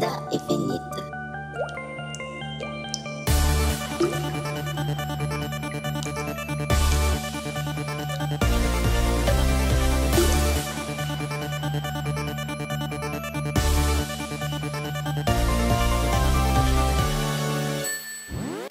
vida infinita.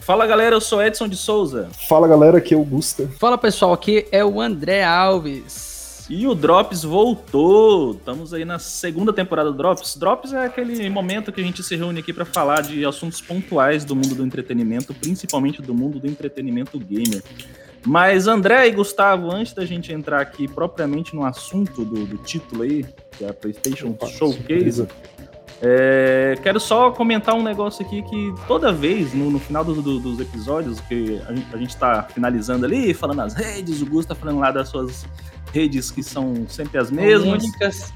Fala galera, eu sou Edson de Souza. Fala galera, aqui é o Gusta. Fala pessoal, aqui é o André Alves. E o Drops voltou. Estamos aí na segunda temporada do Drops. Drops é aquele momento que a gente se reúne aqui para falar de assuntos pontuais do mundo do entretenimento, principalmente do mundo do entretenimento gamer. Mas André e Gustavo, antes da gente entrar aqui propriamente no assunto do, do título aí, que é a PlayStation Opa, Showcase, é, quero só comentar um negócio aqui que toda vez, no, no final do- do- dos episódios, que a gente, a gente tá finalizando ali, falando as redes, o Gus tá falando lá das suas redes que são sempre as mesmas. Únicas.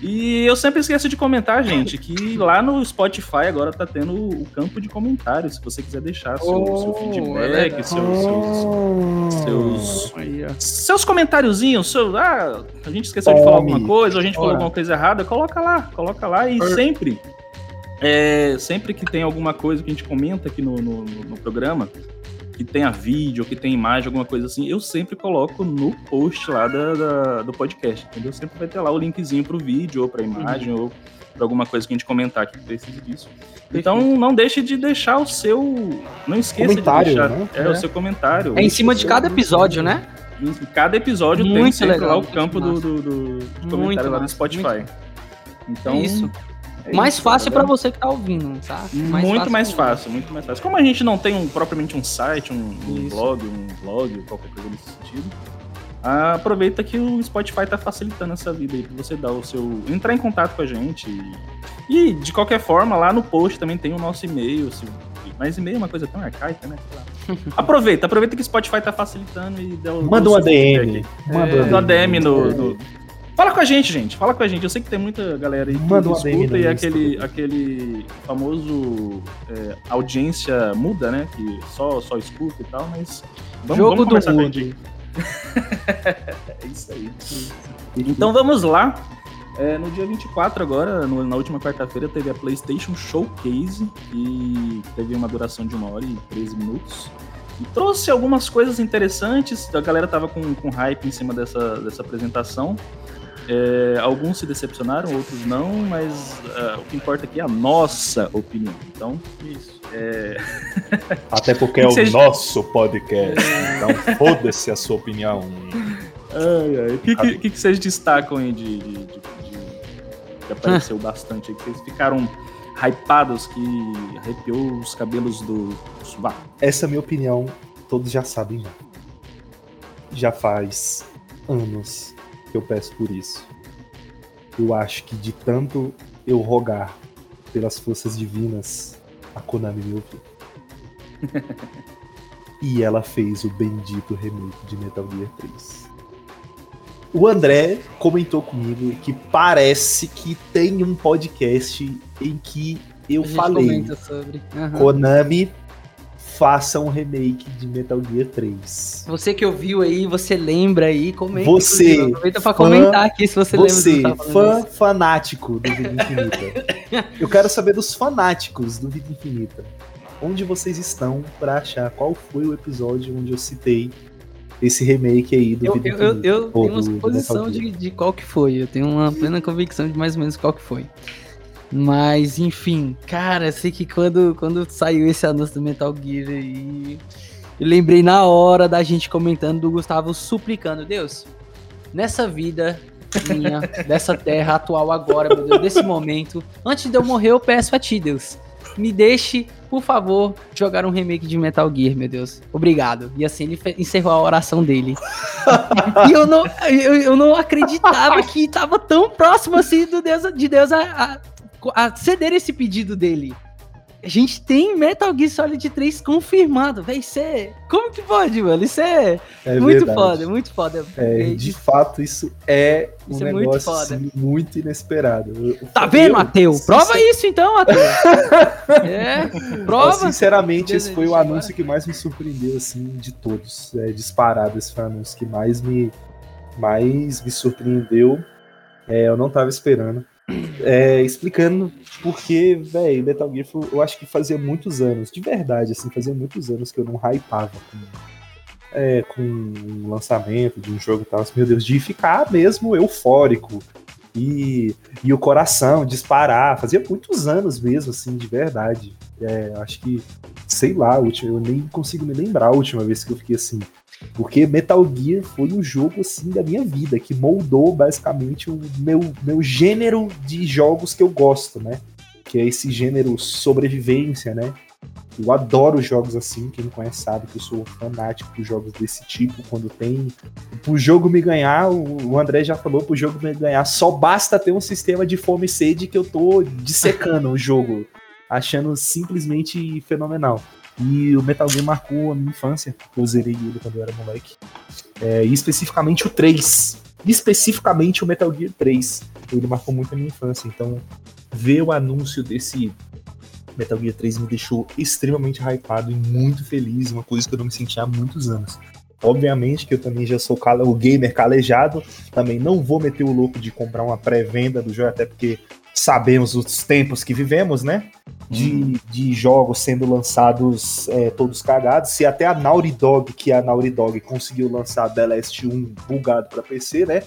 E eu sempre esqueço de comentar, gente, que lá no Spotify agora tá tendo o campo de comentários, se você quiser deixar seu, seu Oh, é feedback, verdade. seus, seus, seus, seus comentáriozinhos, seu, ah, a gente esqueceu de falar Tome. alguma coisa, ou a gente falou Ora. alguma coisa errada, coloca lá, coloca lá e Ora. sempre, é, sempre que tem alguma coisa que a gente comenta aqui no, no- no programa, que tenha vídeo, que tenha imagem, alguma coisa assim, eu sempre coloco no post lá da, da- do podcast, entendeu? Sempre vai ter lá o linkzinho pro vídeo, ou pra imagem, ou pra alguma coisa que a gente comentar que precisa disso. Então não deixe de deixar o seu. Não esqueça Comentário, de deixar né? é, É. o seu comentário. É em cima de cada episódio, né? Em cada episódio tem Muito sempre legal, lá o muito campo do, do, do- de Muito comentário lá no Spotify. Então, É isso. É mais isso, fácil pra vendo? você que tá ouvindo, tá? muito mais mesmo. fácil, muito mais fácil. Como a gente não tem um, propriamente um site, um, um blog, um blog, qualquer coisa nesse sentido, ah, aproveita que o Spotify tá facilitando essa vida aí, pra você dar o seu. entrar em contato com a gente. E, e, de qualquer forma, lá no post também tem o nosso e-mail. Se, mas e-mail é uma coisa tão arcaica, né? Aproveita, aproveita que o Spotify tá facilitando e dá o. Manda um. ADM. É, Manda um ADM no, É. no- Fala com a gente, gente. Fala com a gente. Eu sei que tem muita galera aí que Manda escuta e aquele, aquele famoso é, audiência muda, né? Que só, só escuta e tal, mas vamos, Jogo vamos do mundo. é isso aí. Então vamos lá. É, no dia 24 agora, no- na última quarta-feira, teve a PlayStation Showcase, que teve uma duração de uma hora e 13 minutos. E trouxe algumas coisas interessantes, a galera tava com, com hype em cima dessa, dessa apresentação. É, alguns se decepcionaram, outros não, mas é, o que importa aqui é a nossa opinião. Então, Isso. Até porque é o Vocês- nosso podcast. Então foda-se a sua opinião. ai, ai, o que, que, que que vocês destacam aí de, de, de- que apareceu bastante aí, que vocês ficaram hypados, que arrepiou os cabelos do sovaco? Essa é a minha opinião, todos já sabem. né? Já faz anos que eu peço por isso. Eu acho que de tanto eu rogar pelas forças divinas, a Konami me ouviu. e ela fez o bendito remake de Metal Gear 3. O André comentou comigo que parece que tem um podcast em que eu falei sobre. Aham. Konami faça um remake de Metal Gear 3. Você que ouviu aí, você lembra aí, comenta. Você. Aproveita pra fã- comentar aqui se você, lembra Você, eu tava fã isso. fanático do Vida Infinita. eu quero saber dos fanáticos do Vida Infinita. Onde vocês estão pra achar qual foi o episódio onde eu citei esse remake aí do Eu, Vida eu, eu, Infinita? eu ou tenho uma suposição de, de qual que foi. Eu tenho uma plena convicção de mais ou menos qual que foi. Mas, enfim, cara, sei que quando, quando saiu esse anúncio do Metal Gear aí, eu lembrei na hora da gente comentando do Gustavo suplicando, Deus, nessa vida minha, dessa terra atual agora, meu Deus, desse momento, antes de eu morrer, eu peço a ti, Deus, me deixe, por favor, jogar um remake de Metal Gear, meu Deus. Obrigado. E assim, ele encerrou a oração dele. e eu não, eu, eu não acreditava que tava tão próximo assim do Deus, de Deus a, a, a ceder esse pedido dele. A gente tem Metal Gear Solid 3 confirmado, vai ser. Como que pode, mano? Isso é, É muito verdade. foda, muito foda. É, É, de fato, isso é um Isso é muito negócio foda. assim, muito inesperado. Eu- Tá eu- vendo, Mateu? Prova sincer- isso então, Mateu. é, prova. Sinceramente, Deus, esse foi o anúncio que mais me surpreendeu, assim, de todos. É, disparado, esse foi o anúncio que mais me, mais me surpreendeu. É, eu não tava esperando. É, explicando porque, velho, Metal Gear eu acho que fazia muitos anos, de verdade, assim, fazia muitos anos que eu não hypava com, é, com um lançamento de um jogo e tal. Assim, meu Deus, de ficar mesmo eufórico e, e o coração disparar. Fazia muitos anos mesmo, assim, de verdade. É, acho que, sei lá, eu nem consigo me lembrar a última vez que eu fiquei assim. Porque Metal Gear foi o jogo assim da minha vida, que moldou basicamente o meu, meu gênero de jogos que eu gosto, né? Que é esse gênero sobrevivência, né? Eu adoro jogos assim, quem me conhece sabe que eu sou fanático de jogos desse tipo, quando tem. Pro jogo me ganhar, o André já falou, pro jogo me ganhar, só basta ter um sistema de fome e sede que eu tô dissecando o jogo, achando simplesmente fenomenal. E o Metal Gear marcou a minha infância, eu zerei ele quando eu era moleque. É, e especificamente o 3. Especificamente o Metal Gear 3. Ele marcou muito a minha infância. Então, ver o anúncio desse Metal Gear 3 me deixou extremamente hypado e muito feliz, uma coisa que eu não me sentia há muitos anos. Obviamente que eu também já sou o gamer calejado, também não vou meter o louco de comprar uma pré-venda do jogo, até porque sabemos os tempos que vivemos, né? De, hum. de jogos sendo lançados é, todos cagados. Se até a Naughty Dog, que é a Naughty Dog, conseguiu lançar The Last 1 bugado para PC, né?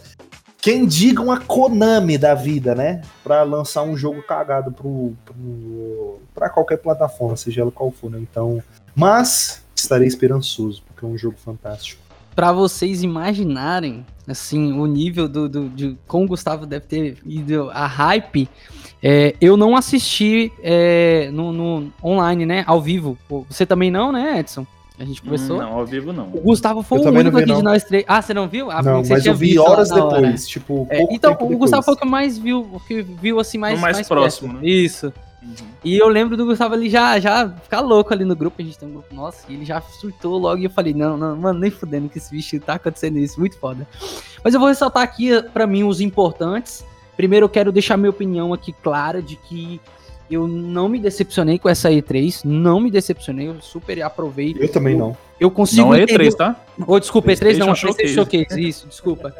Quem diga uma Konami da vida, né? Para lançar um jogo cagado pro, pro, pra qualquer plataforma, seja ela qual for, né? Então, mas estarei esperançoso, porque é um jogo fantástico. Para vocês imaginarem, assim, o nível do, do, de como o Gustavo deve ter ido a hype, é, eu não assisti é, no, no, online, né? Ao vivo. Você também não, né, Edson? A gente conversou? Não, ao vivo não. O Gustavo foi eu o único vi, aqui não. de nós três. Ah, você não viu? Ah, não, mas eu vi horas depois, tipo, é, Então, o depois. Gustavo foi o que mais viu, que viu assim mais, mais, mais próximo, perto. né? Isso. Uhum. E eu lembro do Gustavo ali já, já ficar louco ali no grupo, a gente tem um grupo nosso, e ele já surtou logo e eu falei, não, não, mano, nem fudendo que esse bicho tá acontecendo isso, muito foda. Mas eu vou ressaltar aqui, para mim, os importantes. Primeiro eu quero deixar minha opinião aqui clara de que eu não me decepcionei com essa E3, não me decepcionei, eu super aprovei. Eu também não. Eu consigo Não é E3, tá? Ou oh, desculpa, E3 não, PlayStation Showcase, isso, desculpa.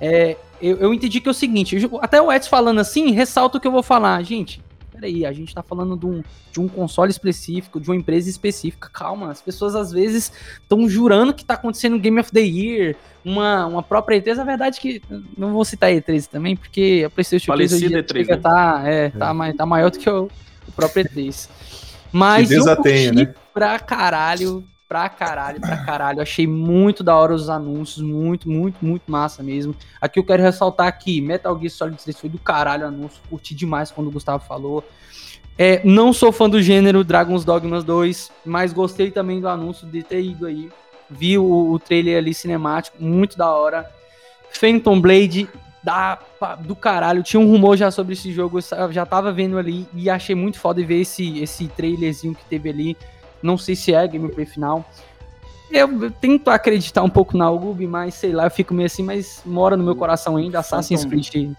É, eu, eu entendi que é o seguinte, até o Edson falando assim, ressalta o que eu vou falar. Gente, peraí, a gente tá falando de um, de um console específico, de uma empresa específica. Calma, as pessoas às vezes estão jurando que tá acontecendo Game of the Year, uma, uma própria E3. A verdade é que, não vou citar E3 também, porque a PlayStation Falecida E3, né? tá, é, tá, é. tá maior do que o, o próprio E3. Mas eu curti né? pra caralho, pra caralho, pra caralho. Achei muito da hora os anúncios, muito, muito, muito massa mesmo. Aqui eu quero ressaltar que Metal Gear Solid 3 foi do caralho o anúncio, curti demais quando o Gustavo falou. É, não sou fã do gênero Dragon's Dogmas 2, mas gostei também do anúncio de ter ido aí. Vi o, o trailer ali cinemático, muito da hora. Phantom Blade da, do caralho. Tinha um rumor já sobre esse jogo, eu já tava vendo ali e achei muito foda ver esse, esse trailerzinho que teve ali. Não sei se é gameplay final. Eu, eu tento acreditar um pouco na Ubi, mas sei lá, eu fico meio assim, mas mora no meu coração ainda. Assassin's Creed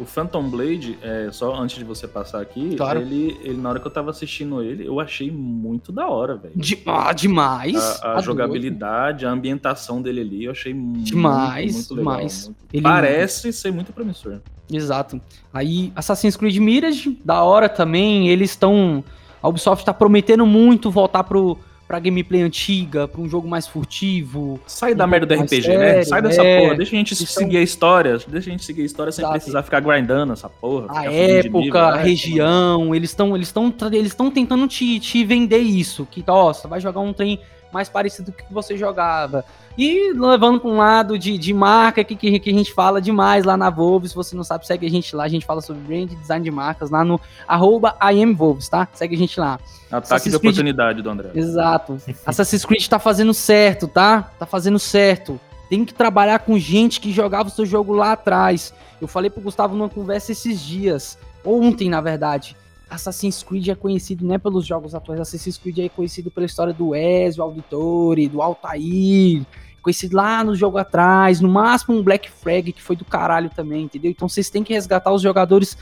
o Phantom Blade, é, só antes de você passar aqui, claro. ele, ele, na hora que eu tava assistindo ele, eu achei muito da hora, velho. De, ah, demais! A, a tá jogabilidade, a ambientação dele ali, eu achei demais, muito, muito legal. Demais. Muito... Ele Parece ser muito promissor. Exato. Aí, Assassin's Creed Mirage, da hora também, eles estão... A Ubisoft tá prometendo muito voltar pro pra gameplay antiga, pra um jogo mais furtivo. Sai da merda do RPG, né? sério, né? Sai dessa é, porra. Deixa a gente seguir a história. Deixa a gente seguir a história sem precisar ficar grindando essa porra. A época, nível, a né? região, eles estão eles estão eles estão tentando te, te vender isso, que ó, você vai jogar um trem mais parecido com o que você jogava. E levando para um lado de, de marca que, que, que, a gente fala demais lá na Volvo. Se você não sabe, segue a gente lá. A gente fala sobre brand design de marcas lá no arroba IMVolves, tá? Segue a gente lá. Ataque Assassin's de Creed... oportunidade do André. Exato. Assassin's Creed tá fazendo certo, tá? Tá fazendo certo. Tem que trabalhar com gente que jogava o seu jogo lá atrás. Eu falei pro Gustavo numa conversa esses dias. Ontem, na verdade. Assassin's Creed é conhecido não é pelos jogos atuais, Assassin's Creed é conhecido pela história do Ezio Auditore, do Altair, conhecido lá no jogo atrás, no máximo um Black Flag que foi do caralho também, entendeu? Então vocês têm que resgatar os jogadores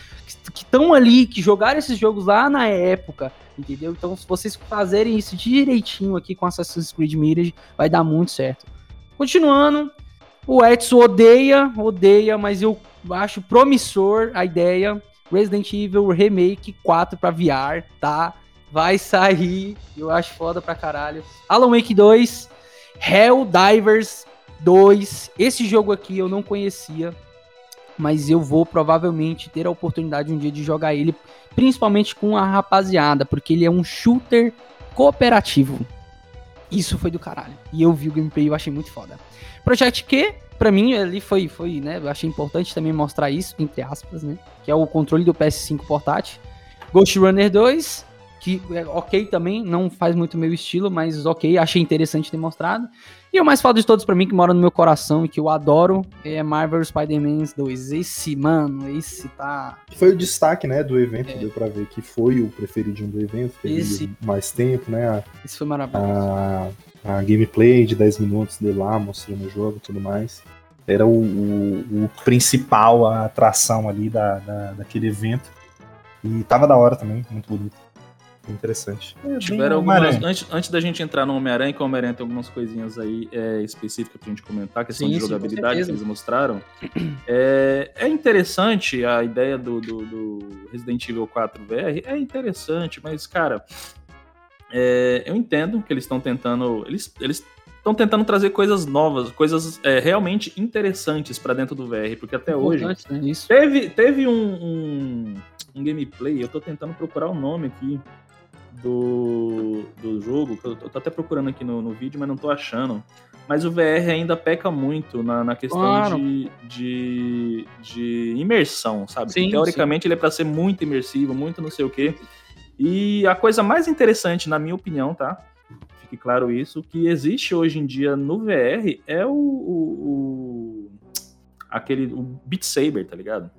que estão ali, que jogaram esses jogos lá na época, entendeu? Então se vocês fazerem isso direitinho aqui com Assassin's Creed Mirage, vai dar muito certo. Continuando, o Edson odeia, odeia, mas eu acho promissor a ideia Resident Evil Remake 4 pra VR, tá? Vai sair, eu acho foda pra caralho. Alan Wake 2, Helldivers 2. Esse jogo aqui eu não conhecia, mas eu vou provavelmente ter a oportunidade um dia de jogar ele, principalmente com a rapaziada, porque ele é um shooter cooperativo. Isso foi do caralho. E eu vi o gameplay e eu achei muito foda. Project Q, pra mim, ali foi, foi, né? Eu achei importante também mostrar isso, entre aspas, né? Que é o controle do PS5 portátil. Ghost Runner 2, que é ok também, não faz muito meu estilo, mas ok, achei interessante ter mostrado. E o mais foda de todos para mim, que mora no meu coração e que eu adoro, é Marvel Spider-Man 2. Esse, mano, esse tá. Foi o destaque, né, do evento, é. deu pra ver que foi o preferidinho do evento, teve esse... mais tempo, né? A, esse foi maravilhoso. A, a gameplay de 10 minutos de lá, mostrando o jogo e tudo mais. Era o, o, o principal, a atração ali da, da, daquele evento. E tava da hora também, muito bonito interessante. É, Tiveram algumas. Antes, antes da gente entrar no Homem-Aranha, que o Homem-Aranha tem algumas coisinhas aí é, específicas pra gente comentar, questão sim, de jogabilidade que eles mostraram. É, é interessante a ideia do, do, do, Resident Evil 4 VR, é interessante, mas, cara, é, eu entendo que eles estão tentando. Eles, estão tentando trazer coisas novas, coisas é, realmente interessantes para dentro do VR, porque até hoje né? teve, teve um, um, um, gameplay, eu tô tentando procurar o nome aqui, do, do jogo, eu tô até procurando aqui no, no vídeo, mas não tô achando. Mas o VR ainda peca muito na, na questão claro. de, de, de, imersão, sabe? Sim, Teoricamente sim. ele é para ser muito imersivo, muito não sei o quê. E a coisa mais interessante, na minha opinião, tá? Fique claro isso, que existe hoje em dia no VR é o, o, o aquele o Beat Saber, tá ligado?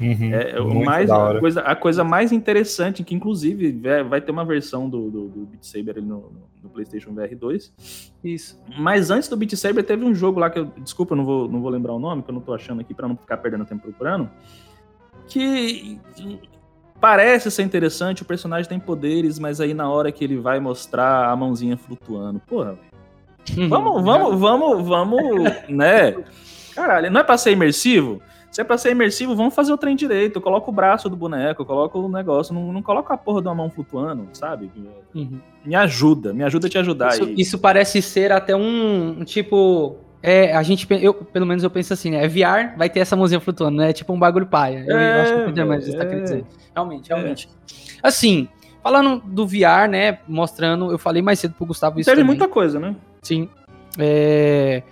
Uhum, é, é mais, a, coisa, a coisa mais interessante, que inclusive vai ter uma versão do, do, do Beat Saber no, no, PlayStation VR 2. Isso. Mas antes do Beat Saber teve um jogo lá que eu. Desculpa, eu não vou, não vou lembrar o nome, que eu não tô achando aqui para não ficar perdendo tempo procurando. Que parece ser interessante, o personagem tem poderes, mas aí na hora que ele vai mostrar a mãozinha flutuando. Porra, vamos, vamos, vamos, vamos, né? Caralho, não é pra ser imersivo? Se é pra ser imersivo, vamos fazer o trem direito. Coloca o braço do boneco, coloca o negócio. Não, não coloca a porra de uma mão flutuando, sabe? Uhum. Me ajuda, me ajuda a te ajudar. Isso, isso parece ser até um, tipo. É, a gente, eu, pelo menos eu penso assim, né? É VR, vai ter essa mãozinha flutuando, né? É tipo um bagulho paia. Eu, é, eu acho que eu entendi mais é, tá querendo dizer. Realmente, é. realmente. É. Assim, falando do VR, né? Mostrando, eu falei mais cedo pro Gustavo isso. Teve também. muita coisa, né? Sim. É.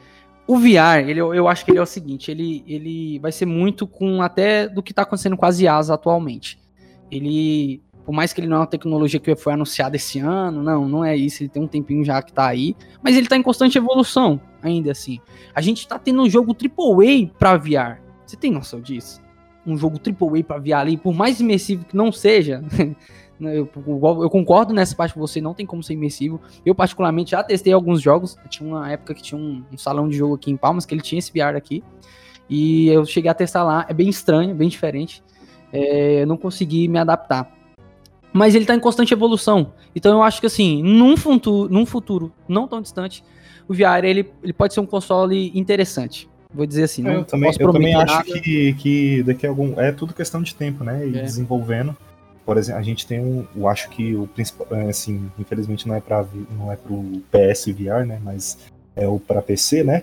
O VR, ele, eu acho que ele é o seguinte, ele, ele vai ser muito com até do que está acontecendo com as IAs atualmente. Ele, por mais que ele não é uma tecnologia que foi anunciada esse ano, não, não é isso, ele tem um tempinho já que está aí, mas ele está em constante evolução, ainda assim. A gente está tendo um jogo AAA para VR. Você tem noção disso? Um jogo AAA para VR ali, por mais imersivo que não seja, Né, eu, eu, concordo nessa parte com você, não tem como ser imersivo. Eu, particularmente, já testei alguns jogos. Tinha uma época que tinha um, um, salão de jogo aqui em Palmas, que ele tinha esse VR aqui. E eu cheguei a testar lá. É bem estranho, bem diferente. É, eu não consegui me adaptar. Mas ele está em constante evolução. Então eu acho que assim, num futuro, num futuro não tão distante, o VR ele, ele pode ser um console interessante. Vou dizer assim. eu também, eu também acho que, que daqui a algum. É tudo questão de tempo, né? E é. desenvolvendo por exemplo, a gente tem um, eu acho que o principal, é, assim, infelizmente não é para não é pro PS VR, né, mas é o para PC, né?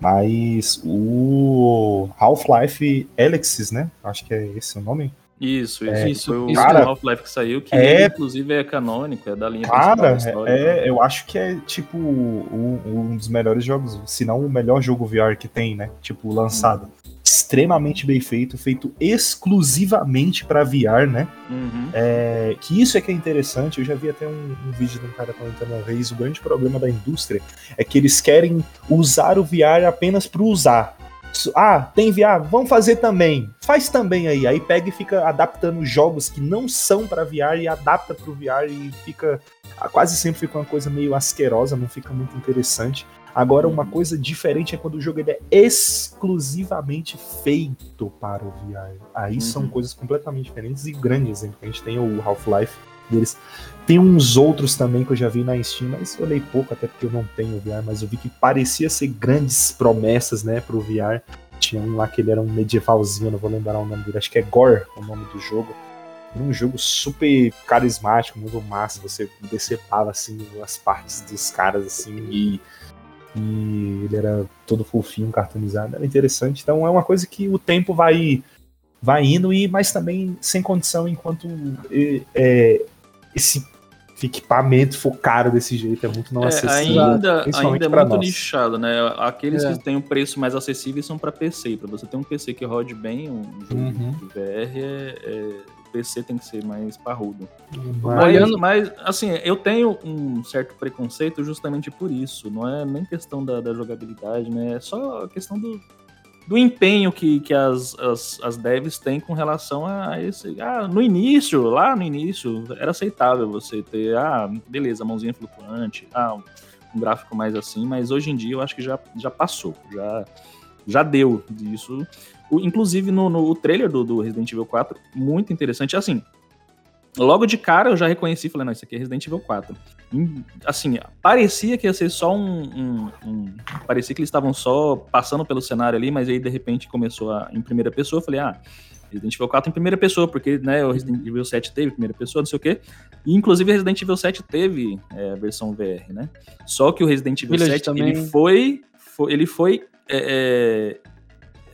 Mas o Half-Life Alexis, né? Acho que é esse o nome. Isso, isso, é, isso. Foi o cara, Half-Life que saiu, que é, inclusive é canônico, é da linha cara, da história. É, né? eu acho que é tipo um, um, dos melhores jogos, se não o melhor jogo VR que tem, né? Tipo, lançado. Hum extremamente bem feito, feito exclusivamente para VR, né? Uhum. É, que isso é que é interessante. Eu já vi até um, um vídeo de um cara comentando uma vez: o grande problema da indústria é que eles querem usar o VR apenas para usar. Ah, tem VR, vamos fazer também. Faz também aí. Aí pega e fica adaptando jogos que não são para VR e adapta para o VR e fica quase sempre fica uma coisa meio asquerosa, não fica muito interessante. Agora, uma coisa diferente é quando o jogo é exclusivamente feito para o VR. Aí uhum. são coisas completamente diferentes e grandes. exemplo a gente tem o Half-Life deles. Tem uns outros também que eu já vi na Steam, mas eu olhei pouco, até porque eu não tenho VR, mas eu vi que parecia ser grandes promessas, né, pro VR. Tinha um lá que ele era um medievalzinho, não vou lembrar o nome dele, acho que é Gore o nome do jogo. Era um jogo super carismático, muito massa. Você decepava assim as partes dos caras assim e, e ele era todo fofinho, cartoonizado, era interessante. Então é uma coisa que o tempo vai vai indo e mas também sem condição enquanto é, esse equipamento for caro desse jeito, é muito não É, acessível. ainda, ainda é muito nós. nichado, né? Aqueles É. que têm um preço mais acessível são para PC. Para você ter um PC que rode bem, um jogo Uhum. de VR, é, é- o PC tem que ser mais parrudo. Mas- Mas, Olhando- mas, assim, eu tenho um certo preconceito justamente por isso. Não é nem questão da, da jogabilidade, né? É só a questão do, do empenho que, que as, as, as devs têm com relação a esse. Ah, no início, lá no início, era aceitável você ter, ah, beleza, mãozinha flutuante, ah, um, gráfico mais assim, mas hoje em dia eu acho que já, já passou, já, já deu disso. O- inclusive no, no trailer do, do Resident Evil 4, muito interessante. Assim, logo de cara eu já reconheci, falei, não, isso aqui é Resident Evil 4. Hum, Assim, parecia que ia ser só um. um- um- parecia que eles estavam só passando pelo cenário ali, mas aí de repente começou a, em primeira pessoa. Eu falei, ah, Resident Evil 4 em primeira pessoa, porque né, o Resident Evil 7 teve primeira pessoa, não sei o quê. E inclusive Resident Evil 7 teve é, a versão VR, né? Só que o Resident Evil Village 7 também. ele foi, foi- ele foi é,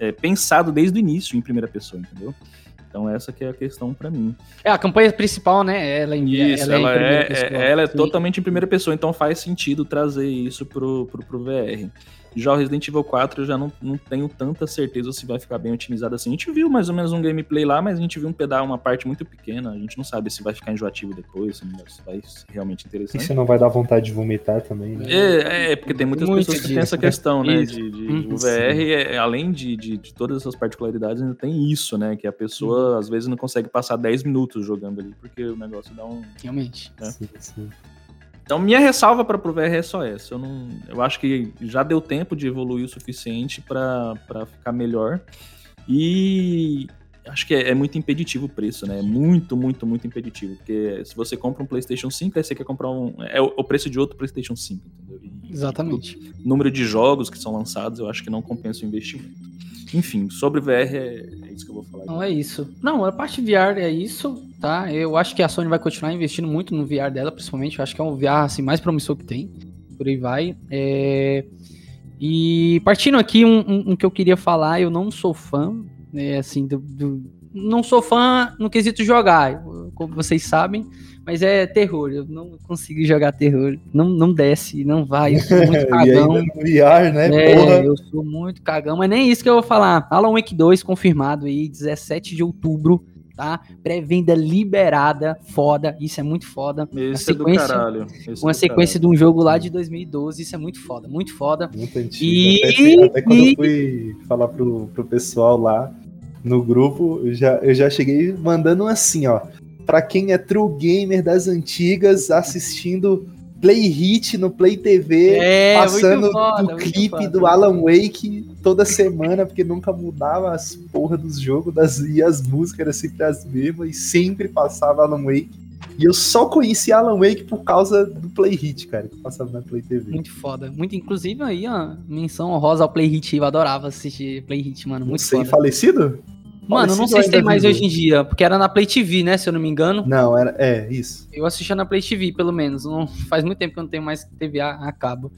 é, é, pensado desde o início em primeira pessoa, entendeu? Então essa que é a questão pra mim. É, a campanha principal, né? Ela, em- Isso, ela, ela, é, em primeira é, pessoa. é- ela é totalmente em primeira pessoa, então faz sentido trazer isso pro, pro, pro VR. Já o Resident Evil 4 eu já não, não tenho tanta certeza se vai ficar bem otimizado assim. A gente viu mais ou menos um gameplay lá, mas a gente viu um pedal, uma parte muito pequena. A gente não sabe se vai ficar enjoativo depois, se não vai- se ser realmente E interessante. você não vai dar vontade de vomitar também, né? É, é, porque tem muitas Muito pessoas que têm disso, essa questão, né? Isso. De, de- Uhum. o VR, é, além de, de, de todas essas particularidades, ainda tem isso, né? Que a pessoa às vezes não consegue passar 10 minutos jogando ali, porque o negócio dá um. Realmente. é. Sim, sim. Então, minha ressalva para pro VR é só essa. Eu, não, eu acho que já deu tempo de evoluir o suficiente para ficar melhor. E acho que é, é muito impeditivo o preço, né? É muito, muito, muito impeditivo. Porque se você compra um PlayStation 5, aí você quer comprar um. É o, o preço de outro PlayStation 5, entendeu? E- Exatamente. o número de jogos que são lançados, eu acho que não compensa o investimento. Enfim, sobre VR é, é isso que eu vou falar. Não é isso. Não, a parte VR é isso, tá? Eu acho que a Sony vai continuar investindo muito no VR dela, principalmente. Eu acho que é um VR assim, mais promissor que tem. Por aí vai. É, E partindo aqui, um, um- um que eu queria falar, eu não sou fã, né? Assim, do, do- Não sou fã no quesito jogar, como vocês sabem, mas é terror. Eu não consigo jogar terror. Não, não desce, não vai. Eu sou muito E cagão. ainda no VR, né? É, Porra. eu sou muito cagão, mas nem isso que eu vou falar. Alan Wake 2 confirmado aí, 17 de outubro, tá? Pré-venda liberada, foda, isso é muito foda. Esse Uma é do sequência- caralho. esse é Uma do sequência de um jogo lá de 2012, isso é muito foda, muito foda. Muito antigo. E- Até, até quando e- eu fui falar pro, pro pessoal lá no grupo, eu já, eu já cheguei mandando assim, ó. Pra quem é true gamer das antigas, assistindo Play Hit no Play TV, É, passando foda, do clipe foda. do Alan Wake toda semana, porque nunca mudava as porra dos jogos, das, e as músicas eram sempre as mesmas, e sempre passava Alan Wake. E eu só conheci Alan Wake por causa do Play Hit, cara, que passava na Play TV. Muito foda. Muito, inclusive aí, ó, menção honrosa ao Play Hit, eu adorava assistir Play Hit, mano, muito Sei, foda. falecido? Mano, não sei se tem mais vivo? hoje em dia, porque era na Play TV, né, se eu não me engano. Não, era, é, isso. Eu assistia na Play TV, pelo menos. Não, faz muito tempo que eu não tenho mais TV a, a cabo.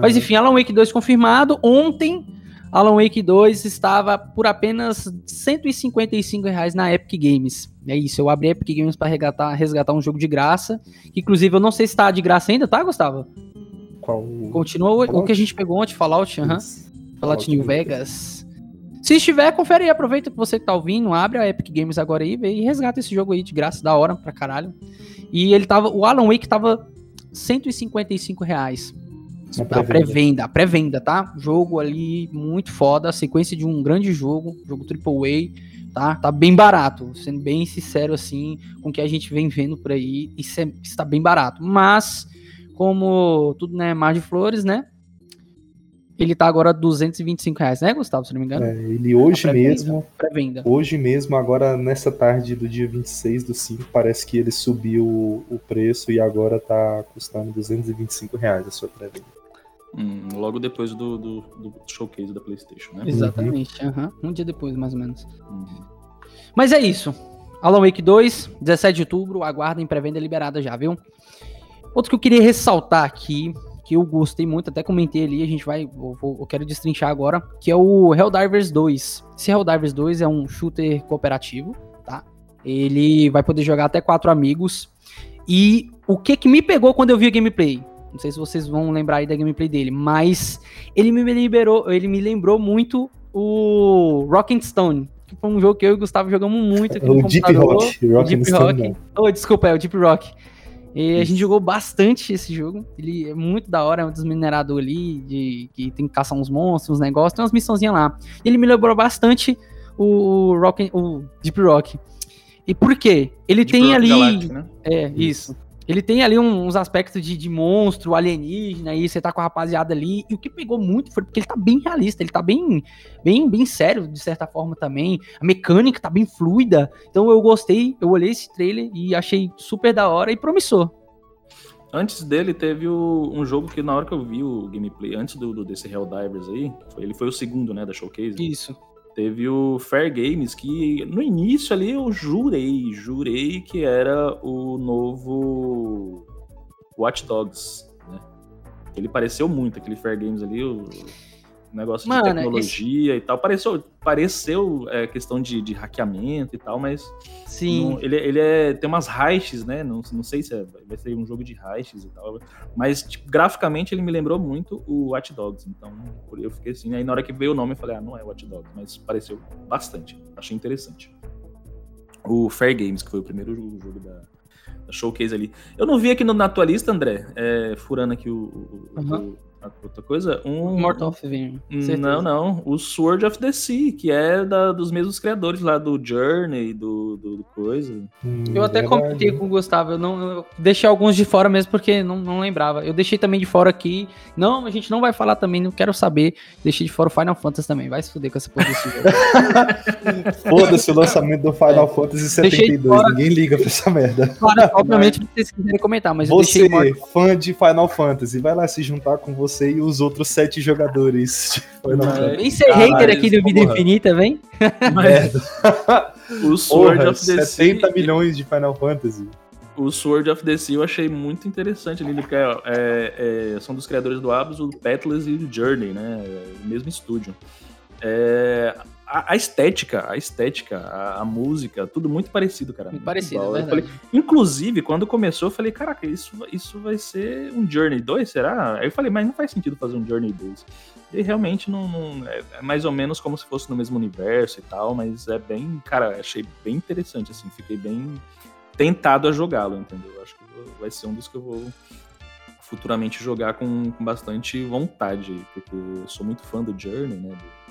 Mas enfim, Alan Wake 2 confirmado. Ontem, Alan Wake 2 estava por apenas 155 reais na Epic Games. É isso, eu abri a Epic Games para resgatar, resgatar um jogo de graça. Que, inclusive, eu não sei se tá de graça ainda, tá, Gustavo? Qual? Continua o, o Fallout? que a gente pegou ontem, Fallout, aham. Isso. Fallout New Vegas. Se estiver, confere aí, aproveita que você que tá ouvindo, abre a Epic Games agora aí vê, e resgata esse jogo aí de graça, da hora pra caralho. E ele tava, o Alan Wake tava 155 reais. A pré-venda. pré-venda, a pré-venda, tá? Jogo ali muito foda, sequência de um grande jogo, jogo AAA, tá? Tá bem barato, sendo bem sincero assim, com o que a gente vem vendo por aí, isso é- está bem barato. Mas, como tudo né, mar de flores, né? Ele tá agora 225 reais, né, Gustavo, se não me engano? É, ele hoje A pré-venda. mesmo, Pré-venda. hoje mesmo, agora nessa tarde do dia 26 do 5, parece que ele subiu o preço e agora tá custando 225 reais a sua pré-venda. Hum, logo depois do, do, do, showcase da PlayStation, né? Exatamente, uhum. um dia depois, mais ou menos. Uhum. Mas é isso. Alan Wake 2, 17 de outubro, aguardem pré-venda liberada já, viu? Outro que eu queria ressaltar aqui, que eu gostei muito, até comentei ali, a gente vai, eu, eu quero destrinchar agora, que é o Helldivers 2. Esse Helldivers 2 é um shooter cooperativo, tá? Ele vai poder jogar até quatro amigos. E o que que me pegou quando eu vi a gameplay? Não sei se vocês vão lembrar aí da gameplay dele, mas ele me liberou, ele me lembrou muito o Rocking Stone, que foi um jogo que eu e o Gustavo jogamos muito aqui o no Deep Rock, o Deep Rock. Oh, desculpa, é o Deep Rock. E a gente jogou bastante esse jogo. Ele é muito da hora, é um desminerador ali, de, que tem que caçar uns monstros, uns negócios, tem umas missãozinhas lá. E ele me lembrou bastante o, Rock, o Deep Rock. E por quê? Ele Deep tem Rock ali. Galactic, né? É, isso. isso. Ele tem ali uns aspectos de, de monstro, alienígena, e você tá com a rapaziada ali. E o que pegou muito foi porque ele tá bem realista, ele tá bem, bem, bem sério, de certa forma também. A mecânica tá bem fluida. Então eu gostei, eu olhei esse trailer e achei super da hora e promissor. Antes dele teve o, um jogo que na hora que eu vi o gameplay, antes do, do desse Helldivers aí, foi, ele foi o segundo, né, da Showcase. Isso. Teve o Fair Games, que no início ali eu jurei, jurei que era o novo Watch Dogs, né? Ele pareceu muito, aquele Fair Games ali, o negócio Mano, de tecnologia esse... e tal. Pareceu, pareceu é, questão de, de hackeamento e tal, mas Sim. Não, ele, ele é, tem umas heists, né? Não, não sei se é, vai ser um jogo de heists e tal, mas tipo, graficamente ele me lembrou muito o Watch Dogs, então eu fiquei assim. Aí na hora que veio o nome eu falei, ah, não é Watch Dogs, mas pareceu bastante, achei interessante. O Fair Games, que foi o primeiro jogo da, da Showcase ali. Eu não vi aqui no, na tua lista, André, é, furando aqui o, o, uhum. o outra coisa? Um. Mortal of Venom. Não, não. O Sword of the Sea, que é da, dos mesmos criadores lá do Journey, do, do, do coisa. Hum, eu até verdade. comentei com o Gustavo. Eu não eu deixei alguns de fora mesmo porque não, não lembrava. Eu deixei também de fora aqui. Não, a gente não vai falar também, não quero saber. Deixei de fora o Final Fantasy também. Vai se fuder com essa porra desse jogo. Foda-se o lançamento do Final é. Fantasy 72. Ninguém liga pra essa merda. Claro, obviamente, vocês quiserem comentar, mas você, eu deixei. Você, fã de Final Fantasy, vai lá se juntar com você você e os outros sete jogadores. Vem ser hater aqui do Vida Infinita, vem? Mas... o Sword Porra, of the 70 sea... milhões de Final Fantasy. O Sword of the Sea eu achei muito interessante ali, porque é, é, é, são dos criadores do Abus, o Petless e o Journey, né? O mesmo estúdio. É, a, a, estética, a estética, a, a, música, tudo muito parecido, cara. Muito parecido, é falei, Inclusive, quando começou, eu falei, caraca, isso, isso vai ser um Journey 2, será? Aí eu falei, mas não faz sentido fazer um Journey 2. E realmente não, não é, é, mais ou menos como se fosse no mesmo universo e tal, mas é bem, cara, achei bem interessante, assim, fiquei bem tentado a jogá-lo, entendeu? Acho que vai ser um dos que eu vou futuramente jogar com, com bastante vontade, porque eu sou muito fã do Journey, né? Do,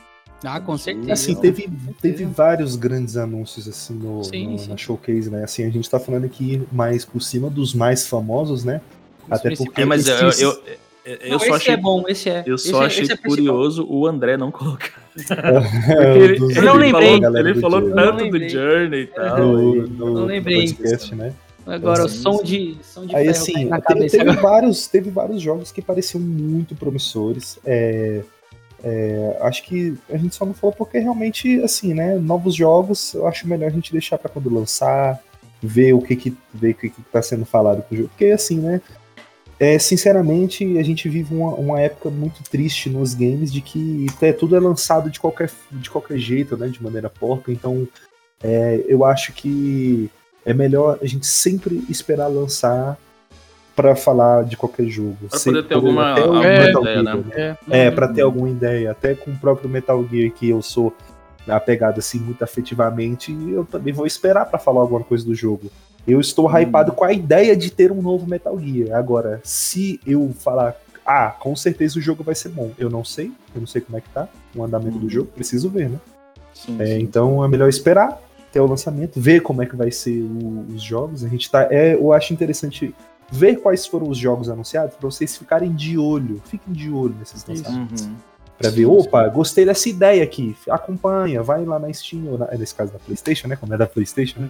ah, com certeza. Assim, teve, teve vários grandes anúncios assim no, sim, no sim. na showcase, né? Assim, a gente tá falando aqui mais por cima dos mais famosos, né? Os Até porque. É, mas eu, eu, eu, eu não, só achei. é bom, esse é. Eu só esse achei é, é curioso o André não colocar. ele, eu não lembrei. Falou, ele falou tanto do Journey e tal. Do, do, não lembrei. Podcast, né? Agora, o som de, som de Aí, assim, teve, teve vários, teve vários jogos que pareciam muito promissores. É, é, acho que a gente só não falou porque realmente, assim, né? Novos jogos, eu acho melhor a gente deixar para quando lançar, ver o que que, ver o que, que tá sendo falado com o jogo. Porque, assim, né? É, sinceramente, a gente vive uma, uma época muito triste nos games de que é, tudo é lançado de qualquer, de qualquer jeito, né? De maneira porca. Então, é, eu acho que é melhor a gente sempre esperar lançar para falar de qualquer jogo. Pra poder ter alguma, alguma é, ideia, Gear, né? É, é para ter alguma ideia. Até com o próprio Metal Gear, que eu sou apegado assim muito afetivamente, eu também vou esperar para falar alguma coisa do jogo. Eu estou hum. hypado com a ideia de ter um novo Metal Gear. Agora, se eu falar, ah, com certeza o jogo vai ser bom, eu não sei, eu não sei como é que tá o andamento hum. do jogo, preciso ver, né? Sim, é, sim. Então é melhor esperar até o lançamento, ver como é que vai ser o, os jogos. A gente tá, é, eu acho interessante ver quais foram os jogos anunciados para vocês ficarem de olho. Fiquem de olho nesses lançamentos. Uhum. Pra ver, opa, gostei dessa ideia aqui. Acompanha, vai lá na Steam, ou na, nesse caso da PlayStation, né? Como é da PlayStation, né?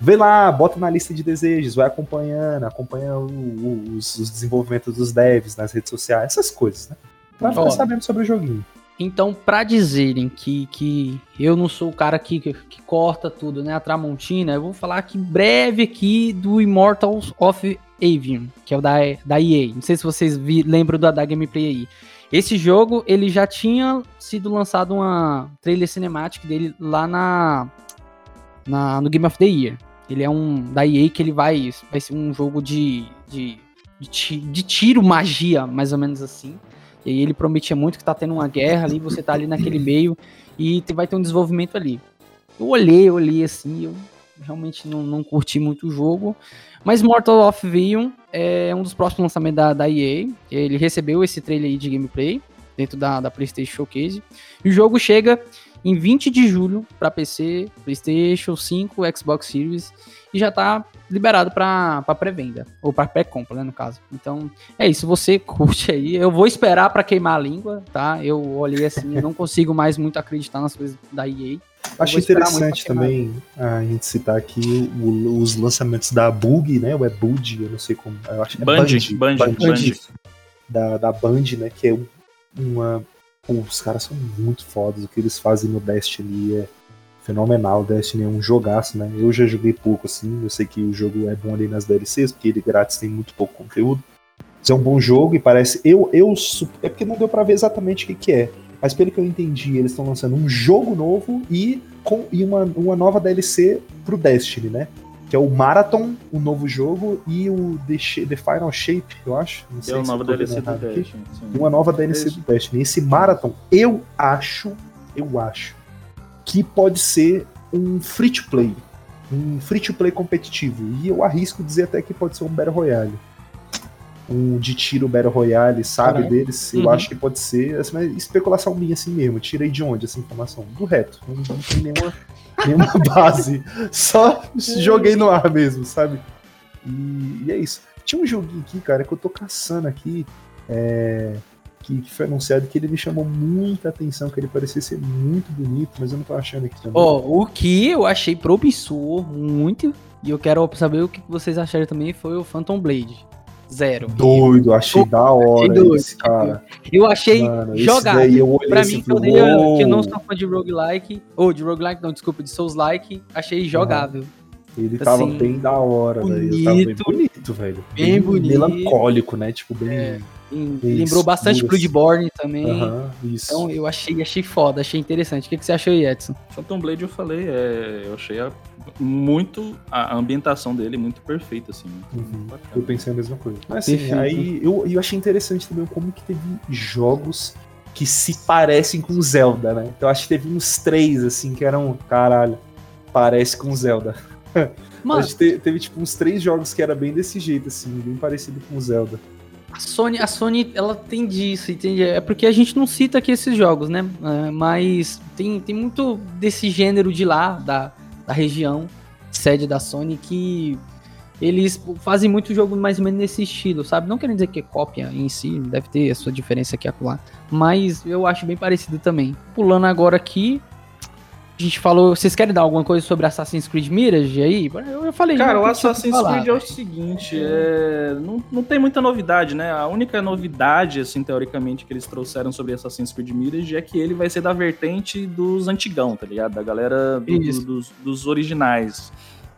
Vê lá, bota na lista de desejos, vai acompanhando, acompanha o, o, os, os, desenvolvimentos dos devs nas redes sociais, essas coisas, né? Pra ficar sabendo sobre o joguinho. Então, pra dizerem que, que eu não sou o cara aqui que, que corta tudo, né? A Tramontina, eu vou falar aqui breve aqui do Immortals of Avium, que é o da, da EA. Não sei se vocês vi, lembram da, da gameplay aí. Esse jogo, ele já tinha sido lançado uma trailer cinemática dele lá na, na no Game of the Year. Ele é um da EA que ele vai vai ser um jogo de de, de, de tiro magia, mais ou menos assim. E aí ele prometia muito que tá tendo uma guerra ali, você tá ali naquele meio e vai ter um desenvolvimento ali. Eu olhei, olhei assim, eu realmente não, não curti muito o jogo. Mas Mortal of Vion é um dos próximos lançamentos da, da EA. Ele recebeu esse trailer aí de gameplay dentro da, da PlayStation Showcase. E o jogo chega em 20 de julho para PC, PlayStation 5, Xbox Series e já tá liberado para pré-venda ou para pré-compra, né, no caso. Então, é isso, você curte aí. Eu vou esperar para queimar a língua, tá? Eu olhei assim, eu não consigo mais muito acreditar nas coisas da EA. Acho interessante também a gente citar aqui o- os lançamentos da Bug, né? Ou é Bud, eu não sei como. Eu acho que é Band, Band, Band, Band. Da, da Band, né? Que é um- uma. Pô, os caras são muito fodas. O que eles fazem no Destiny é fenomenal. O Destiny é um jogaço, né? Eu já joguei pouco, assim. Eu sei que o jogo é bom ali nas DLCs, porque ele grátis tem muito pouco conteúdo. Mas é um bom jogo e parece. Eu, eu É porque não deu pra ver exatamente o que, que é. Mas pelo que eu entendi, eles estão lançando um jogo novo e, com, e uma, uma nova DLC pro Destiny, né? Que é o Marathon, o novo jogo, e o The, The Final Shape, eu acho. Não É sei o se novo eu tô vendo DLC do. Destiny. Uma nova DLC do Destiny. Esse Marathon, eu acho, eu acho, que pode ser um free to play. Um free to play competitivo. E eu arrisco dizer até que pode ser um Battle Royale. Um de tiro Battle Royale, sabe, Caralho. deles. Eu Uhum. acho que pode ser. Assim, mas especulação minha assim mesmo. Tirei de onde essa informação? Do reto. Não, não tem nenhuma, nenhuma base. Só joguei no ar mesmo, sabe? E, e é isso. Tinha um joguinho aqui, cara, que eu tô caçando aqui. É, que, que foi anunciado que ele me chamou muita atenção, que ele parecia ser muito bonito, mas eu não tô achando aqui também. Ó, o que eu achei promissor muito, e eu quero saber o que vocês acharam também, foi o Phantom Blade. Zero. Doido, achei da hora doido. esse cara. Eu achei Mano, jogado. daí eu olhei Pra assim, mim, que eu, que eu não sou fã de roguelike, ou de roguelike, não, desculpa, de Souls-like, achei jogável. Ele tava assim, bem da hora, velho. Ele tava bem bonito. bonito, velho. Bem bonito. Melancólico, né? Tipo, bem. É. Isso, lembrou bastante duro, Bloodborne também. Aham, isso. Então eu achei, achei foda, achei interessante. O que, que você achou aí, Edson? Phantom Blade eu falei, é, eu achei a- muito a ambientação dele muito perfeita, assim. Muito Uhum. Eu pensei a mesma coisa. Mas assim, Perfeito. aí eu, eu achei interessante também como que teve jogos que se parecem com Zelda, né? Então acho que teve uns três, assim, que eram, caralho, parece com Zelda. Mano, Acho que te- teve, tipo, uns três jogos que era bem desse jeito, assim, bem parecido com Zelda. a Sony, a Sony, ela tem disso, entende? É porque a gente não cita aqui esses jogos, né? É, mas tem, tem muito desse gênero de lá, da, da região, sede da Sony, que eles fazem muito jogo mais ou menos nesse estilo, sabe? Não querendo dizer que é cópia em si, deve ter a sua diferença aqui e acolá, mas eu acho bem parecido também. Pulando agora aqui, a gente falou, vocês querem dar alguma coisa sobre Assassin's Creed Mirage aí? Eu, falei. Cara, o Assassin's falar, Creed é o seguinte, é, não, não tem muita novidade, né? A única novidade, assim, teoricamente, que eles trouxeram sobre Assassin's Creed Mirage é que ele vai ser da vertente dos antigão, tá ligado? Da galera do- dos, dos originais.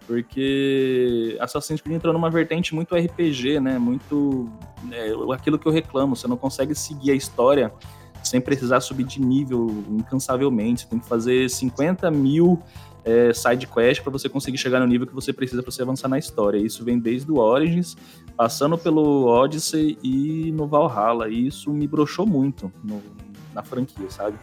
Porque Assassin's Creed entrou numa vertente muito RPG, né? Muito. é, aquilo que eu reclamo, você não consegue seguir a história sem precisar subir de nível incansavelmente. Você tem que fazer 50 mil é, side quest para você conseguir chegar no nível que você precisa para você avançar na história. Isso vem desde o Origins, passando pelo Odyssey e no Valhalla. E isso me broxou muito no- na franquia, sabe?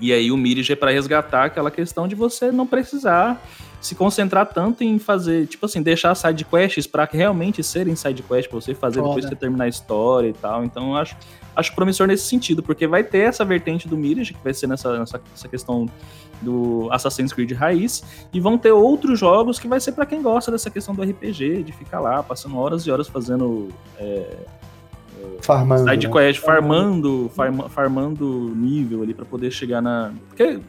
E aí o Mirage é para resgatar aquela questão de você não precisar se concentrar tanto em fazer, tipo assim, deixar side quests para realmente serem side quests para você fazer depois Foda. que você terminar a história e tal. Então eu acho acho promissor nesse sentido, porque vai ter essa vertente do Mirage, que vai ser nessa, nessa, nessa questão do Assassin's Creed raiz, e vão ter outros jogos que vai ser para quem gosta dessa questão do RPG, de ficar lá, passando horas e horas fazendo Farmando. side né? quest, farmando, farma- farmando nível ali para poder chegar na. Porque,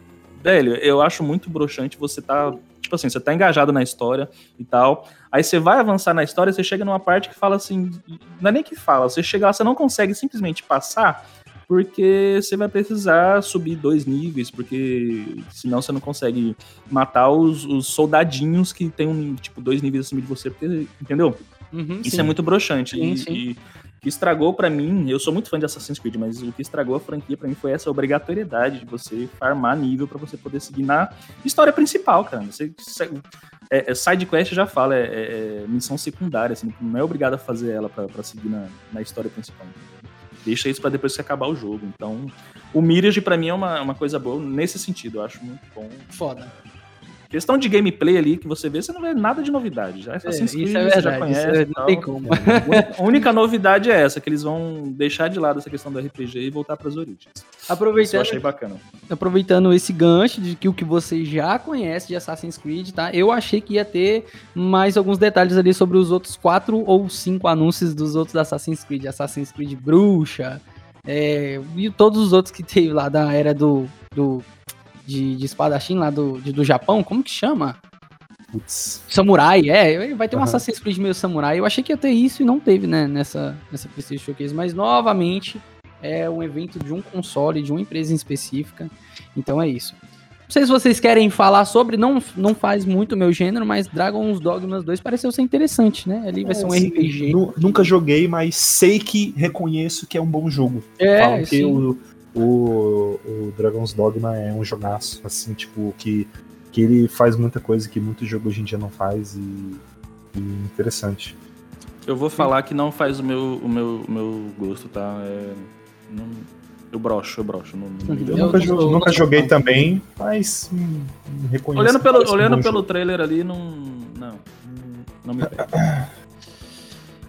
velho, eu acho muito broxante você tá. Tipo assim, você tá engajado na história e tal. Aí você vai avançar na história, você chega numa parte que fala assim. Não é nem que fala, você chega lá, você não consegue simplesmente passar. porque você vai precisar subir dois níveis, porque senão você não consegue matar os, os soldadinhos que tem um, tipo, dois níveis acima de você, porque, entendeu? Uhum, Isso sim. é muito broxante. Sim, e, sim. e que estragou pra mim, eu sou muito fã de Assassin's Creed, mas o que estragou a franquia pra mim foi essa obrigatoriedade de você farmar nível pra você poder seguir na história principal, cara. Você, é, é, side quest já fala, é, é- é missão secundária, você não é obrigado a fazer ela pra seguir na, na história principal. Deixa isso pra depois que acabar o jogo. Então, o Mirage pra mim é uma, uma coisa boa nesse sentido, eu acho muito bom. Foda. Questão de gameplay ali que você vê, você não vê nada de novidade. Já Assassin's isso Creed, é você já verdade. Isso conhece. é- não tem como. A única novidade é essa, que eles vão deixar de lado essa questão do RPG e voltar para as origens. Isso eu Aproveitando, achei bacana. aproveitando esse gancho de que o que você já conhece de Assassin's Creed, tá? Eu achei que ia ter mais alguns detalhes ali sobre os outros quatro ou cinco anúncios dos outros Assassin's Creed. Assassin's Creed Bruxa, é, e todos os outros que teve lá da era do, do de, de espadachim lá do, de- do Japão, como que chama? Putz. Samurai, é, vai ter um Aham. Assassin's Creed meio samurai. Eu achei que ia ter isso e não teve, né, nessa, nessa PlayStation Showcase. Mas, novamente, é um evento de um console, de uma empresa em específica. Então é isso. Não sei se vocês querem falar sobre, não, não faz muito o meu gênero, mas Dragon's Dogmas 2 pareceu ser interessante, né? Ali vai ser um É, assim, RPG. nu- nunca joguei, mas sei que reconheço que é um bom jogo. É, Falam que sim. o, o, o Dragon's Dogma é um jogaço, assim, tipo, que, que ele faz muita coisa que muito jogo hoje em dia não faz e, e interessante. Eu vou falar que não faz o meu, o meu, o meu gosto, tá? É, não- eu broxo, eu broxo. Não, não Eu. Eu nunca, não nunca não joguei fã. também, mas hum, reconheço. olhando pelo, um olhando pelo jogo. trailer ali, não. Não. Não me pega.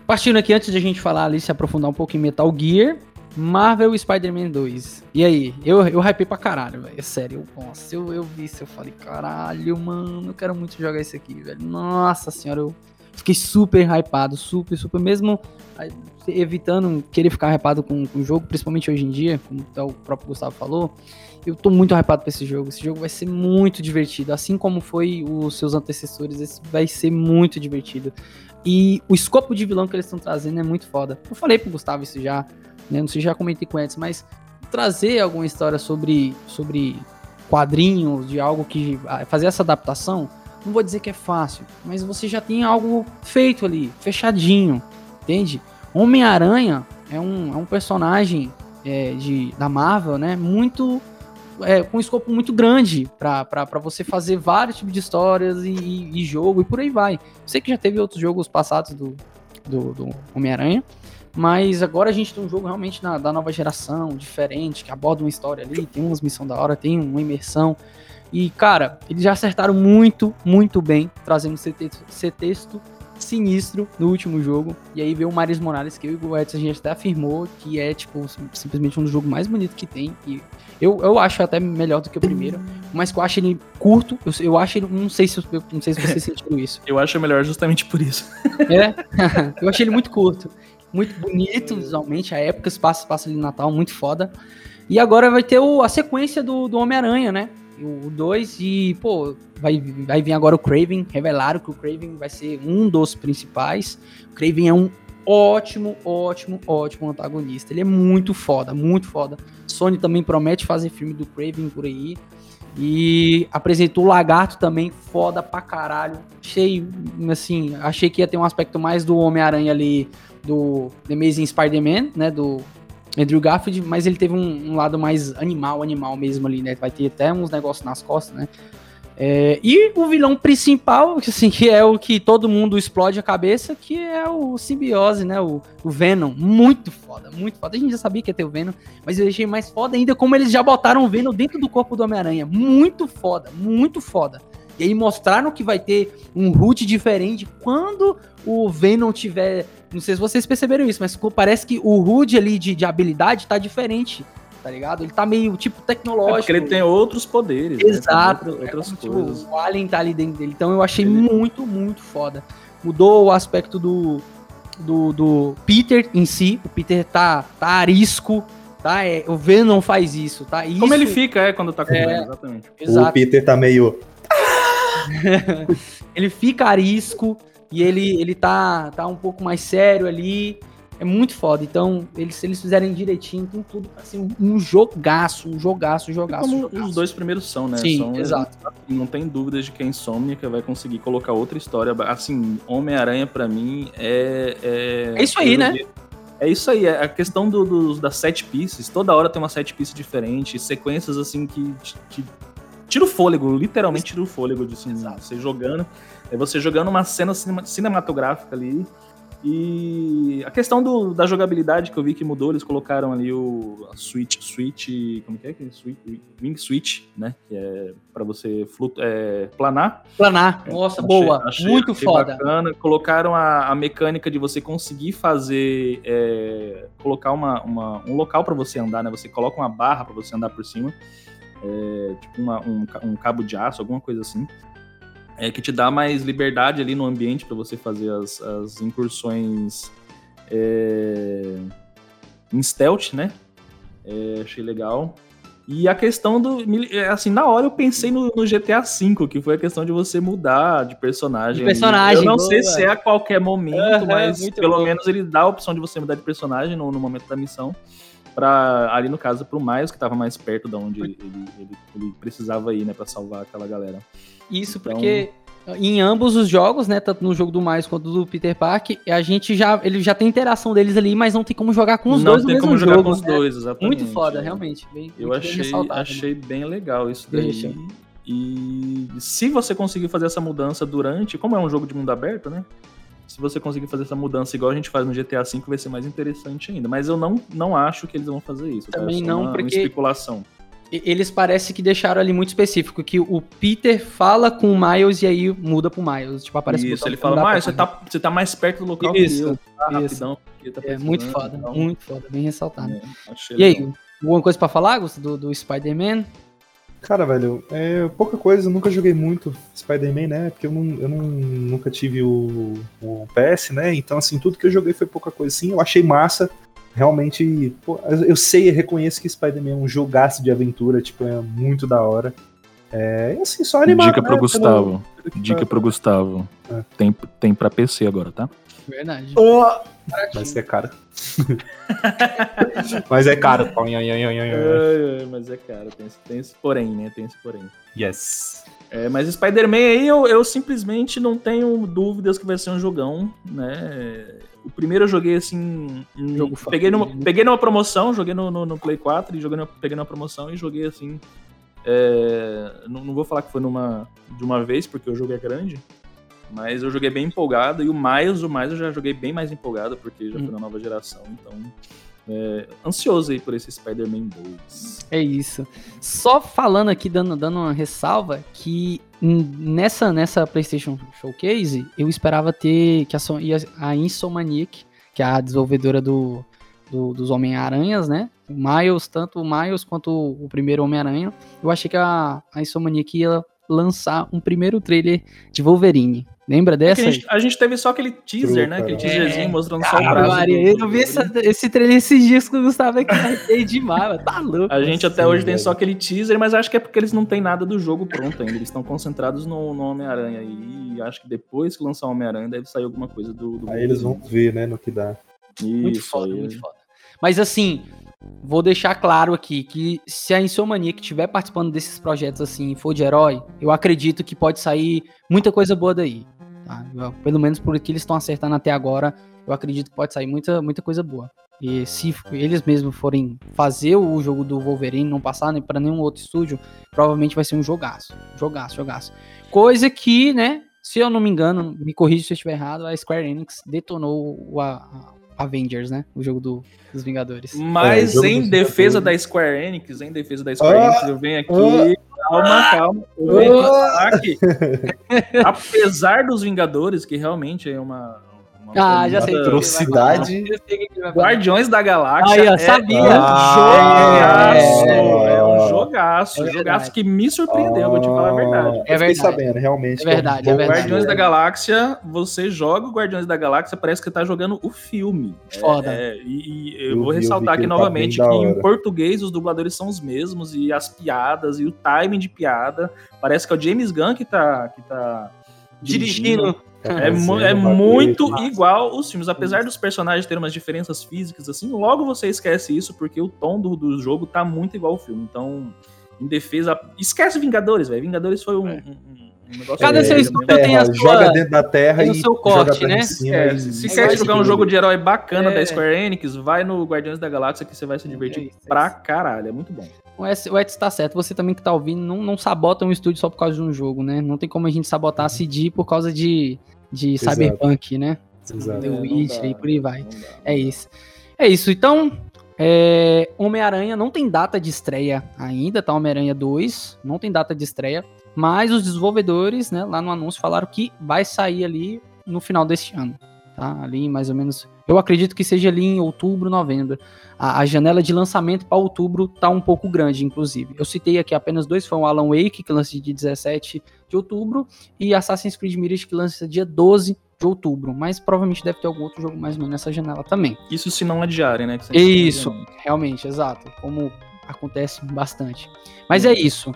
Partindo aqui, antes de a gente falar ali, se aprofundar um pouco em Metal Gear, Marvel Spider-Man 2. E aí? Eu, eu hypei pra caralho, velho. É sério. Eu, nossa, eu, eu vi isso, eu falei, caralho, mano, eu quero muito jogar isso aqui, velho. Nossa senhora, eu fiquei super hypado, super, super. Mesmo evitando querer ficar hypado com, com o jogo, principalmente hoje em dia, como até o próprio Gustavo falou. Eu tô muito hypado pra esse jogo. Esse jogo vai ser muito divertido. Assim como foi os seus antecessores, esse vai ser muito divertido. E o escopo de vilão que eles estão trazendo é muito foda. Eu falei pro Gustavo isso já, né? Não sei se já comentei com eles, mas trazer alguma história sobre, sobre quadrinhos, de algo que. fazer essa adaptação, não vou dizer que é fácil, mas você já tem algo feito ali, fechadinho, entende? Homem-Aranha é um, é um personagem é, de, da Marvel, né? Muito. é, com um escopo muito grande para você fazer vários tipos de histórias e, e- e jogo e por aí vai. Sei que já teve outros jogos passados do, do, do Homem-Aranha, mas agora a gente tem um jogo realmente na- da nova geração, diferente, que aborda uma história ali, tem umas missões da hora, tem uma imersão. E, cara, eles já acertaram muito, muito bem, trazendo esse texto, esse texto sinistro no último jogo. E aí veio o Maris Morales, que eu e o Edson a gente até afirmou que é, tipo, sim- simplesmente um dos jogos mais bonitos que tem. E eu, eu acho até melhor do que o primeiro, mas que eu acho ele curto. Eu, eu acho ele. Não sei se, eu- não sei se vocês sentiram isso. Eu acho melhor justamente por isso. É. eu achei ele muito curto. Muito bonito visualmente. A época, passa ali no Natal, muito foda. E agora vai ter o- a sequência do, do Homem-Aranha, né? O 2 e, pô, vai, vai vir agora o Craven. Revelaram que o Craven vai ser um dos principais. O Craven é um ótimo, ótimo, ótimo antagonista. Ele é muito foda, muito foda. Sony também promete fazer filme do Craven por aí. E apresentou o Lagarto também, foda pra caralho. Achei, assim, achei que ia ter um aspecto mais do Homem-Aranha ali, do The Amazing Spider-Man, né, do Andrew Garfield, mas ele teve um, um lado mais animal, animal mesmo ali, né, vai ter até uns negócios nas costas, né. É, e o vilão principal, assim, que é o que todo mundo explode a cabeça, que é o simbiose, né? O, o Venom. Muito foda, muito foda. A gente já sabia que ia ter o Venom, mas eu achei mais foda ainda como eles já botaram o Venom dentro do corpo do Homem-Aranha. Muito foda, muito foda. E aí mostraram que vai ter um root diferente quando o Venom tiver. Não sei se vocês perceberam isso, mas parece que o HUD ali de, de habilidade tá diferente, tá ligado? Ele tá meio tipo É tecnológico. porque ele tem outros poderes. né? Exato. Outra- outras é como, coisas. Tipo, o Alien tá ali dentro dele. Então eu achei Ele- muito, muito foda. Mudou o aspecto do, do, do Peter em si. O Peter tá, tá arisco, tá? É, o Venom faz isso, tá? Isso, Como ele fica, é, quando tá com É. ele, exatamente. O. Peter tá meio. ele fica arisco e ele, ele tá, tá um pouco mais sério ali. É muito foda. Então, eles, se eles fizerem direitinho, tem tudo pra ser um, jogaço, um jogaço, um jogaço. Jogaço. os dois primeiros são, né? Sim, são, exato. Não tem dúvidas de que a Insomniac vai conseguir colocar outra história. Assim, Homem-Aranha pra mim é... É, É isso aí, né? É isso aí, é a questão do, dos- das set pieces. Toda hora tem uma set piece diferente, sequências assim que te, te tira o fôlego, literalmente tira o fôlego de assim, você jogando. É você jogando uma cena cinema- cinematográfica ali. E a questão do- da jogabilidade que eu vi que mudou, eles colocaram ali o a switch, switch, como que é? que é? Switch, wing switch, né? Que é para você flutu, é, planar. Planar. Nossa, Achei- boa. achei- muito achei foda. Bacana. Colocaram a, a mecânica de você conseguir fazer. é, colocar uma, uma- um local para você andar, né? Você coloca uma barra para você andar por cima. É, tipo uma- um, um cabo de aço, alguma coisa assim. É, que te dá mais liberdade ali no ambiente para você fazer as, as incursões é, em stealth, né? É, achei legal. E a questão do. é, Assim, na hora eu pensei no, no GTA V, que foi a questão de você mudar de personagem. De personagem, Eu não boa. sei se é a qualquer momento, Aham, mas pelo bom. menos ele dá a opção de você mudar de personagem no, no momento da missão. Pra, ali no caso, pro Miles, que tava mais perto da onde ele, ele, ele- precisava ir, né, pra salvar aquela galera. Isso Então- porque em ambos os jogos, né, tanto no jogo do Miles quanto do Peter Parker, a gente já ele já tem interação deles ali, mas não tem como jogar com os não dois no tem mesmo como jogar jogo. com os né? dois, exatamente. Muito foda, É. realmente. Bem, Eu muito bem achei, né? achei bem legal isso daí. achei. E se você conseguir fazer essa mudança durante, como é um jogo de mundo aberto, né? Se você conseguir fazer essa mudança igual a gente faz no GTA V, vai ser mais interessante ainda. Mas eu não, não acho que eles vão fazer isso. É Também só não, uma, porque- uma especulação. Eles parecem que deixaram ali muito específico, que o Peter fala com o Miles e aí muda pro Miles. Tipo, aparece isso, ele fala, pra você tá, você tá mais perto do local Isso, que eu. Tá isso. rapidão. tá É muito foda, então, muito foda, bem ressaltado. é, E aí, alguma coisa pra falar, Gusto, do, do Spider-Man? Cara, velho, é pouca coisa, eu nunca joguei muito Spider-Man, né? Porque eu, não, eu não, nunca tive o, o PS, né? Então, assim, tudo que eu joguei foi pouca coisa assim. Eu achei massa. Realmente, pô, eu sei, eu reconheço que Spider-Man é um jogaço de aventura, tipo, é muito da hora. É, e assim, só animado, Dica né, pro Gustavo. pelo Dica tá- pro Gustavo. É. Tem, tem pra PC agora, tá? Verdade. Mas é caro. Mas é caro. Ai, ai, ai, ai, ai, ai. É, mas é cara, tem esse, tem esse porém, né? Tem esse porém. Yes. É, mas Spider-Man aí eu, eu simplesmente não tenho dúvidas que vai ser um jogão, né? O primeiro eu joguei assim. em- Jogo peguei, numa, peguei numa promoção, joguei no, no, no Play 4 e joguei numa- peguei numa promoção e joguei assim. é, não, não vou falar que foi numa, de uma vez, porque o jogo é grande. Mas eu joguei bem empolgado. E o Miles, o Miles eu já joguei bem mais empolgado, porque já Hum. foi na nova geração. Então. é, ansioso aí por esse Spider-Man 2. É isso. Só falando aqui, dando, dando uma ressalva, que nessa, nessa PlayStation Showcase, eu esperava ter que a, a Insomniac, que é a desenvolvedora do, do- dos Homem-Aranhas, né? O Miles, tanto o Miles quanto o, primeiro Homem-Aranha, eu achei que a, a Insomniac ia lançar um primeiro trailer de Wolverine. Lembra Porque dessa? a, gente, a gente teve só aquele teaser, né? Aquele teaserzinho É. mostrando só o braço. Maria, eu vi essa- esse trailer esses dias com o Gustavo aqui, arrepiei demais, mano, tá louco. A gente até Sim, hoje tem velho. só aquele teaser, mas acho que é porque eles não têm nada do jogo pronto ainda. Eles estão concentrados no, no Homem-Aranha aí. E acho que depois que lançar o Homem-Aranha deve sair alguma coisa do. do Aí eles vão ver, né, no que dá. Muito Isso foda, aí. muito foda. Mas assim, vou deixar claro aqui que se a Insomnia que estiver participando desses projetos assim for de herói, eu acredito que pode sair muita coisa boa daí. Tá? Eu- Pelo menos por que eles estão acertando até agora, eu acredito que pode sair muita, muita coisa boa. E se eles mesmos forem fazer o jogo do Wolverine, não passar nem para nenhum outro estúdio, provavelmente vai ser um jogaço. Jogaço, jogaço. Coisa que, né, se eu não me engano, me corrija se eu estiver errado, a Square Enix detonou o a- a- Avengers, né? O jogo do- dos Vingadores. Mas É, em defesa Vingadores. da Square Enix, em defesa da Square Ah, Enix, eu venho aqui. Calma, calma. Que, apesar dos Vingadores, que realmente é uma. uma Ah, já sei. Atrocidade. Guardiões da Galáxia. Aí, ó, é sabia. Jogaço, É. é um jogaço. É verdade. jogaço que me surpreendeu, vou te falar a verdade. Eu É fiquei verdade. sabendo, realmente. É que um verdade, bom é verdade. Guardiões da. Galáxia, você joga o Guardiões da Galáxia, parece que tá jogando o filme. Foda. É, é, e, e eu, Eu vou vi, ressaltar aqui tá novamente bem que em português os dubladores são os mesmos, e as piadas, e o timing de piada. Parece que é o James Gunn que tá, que tá Dirigindo. É, mu é muito igual os filmes. Apesar dos personagens terem umas diferenças físicas, assim, logo você esquece isso, porque o tom do, do jogo tá muito igual ao filme. Então, em defesa. Esquece Vingadores, velho. Vingadores foi um, É. um- um negócio. Cada é, seu é, estúdio é, tem a sua- joga dentro da terra o e seu corte, né? cima É, e- se É quer jogar um jogo de herói bacana É. da Square Enix, vai no Guardiões da Galáxia que você vai se divertir É isso, é pra caralho. É muito bom. O Eds, o Eds tá certo, você também que tá ouvindo, não, não sabota um estúdio só por causa de um jogo, né? Não tem como a gente sabotar a CD por causa de, de Exato. Cyberpunk, né? Exato. The É, Witcher dá, e por aí vai. É isso. É isso. Então, é, Homem-Aranha não tem data de estreia ainda, tá? Homem-Aranha 2, não tem data de estreia. Mas os desenvolvedores, né, lá no anúncio falaram que vai sair ali no final deste ano. Tá? Ali mais ou menos. Eu acredito que seja ali em outubro, novembro. A, a janela de lançamento para outubro tá um pouco grande, inclusive. Eu citei aqui apenas dois, foi o Alan Wake, que lança dia 17 de outubro, e Assassin's Creed Mirage, que lança dia 12 de outubro. Mas provavelmente deve ter algum outro jogo mais ou menos nessa janela também. Isso se não adiarem, né? que sempre Isso, adiam. realmente, exato. Como acontece bastante. Mas é isso.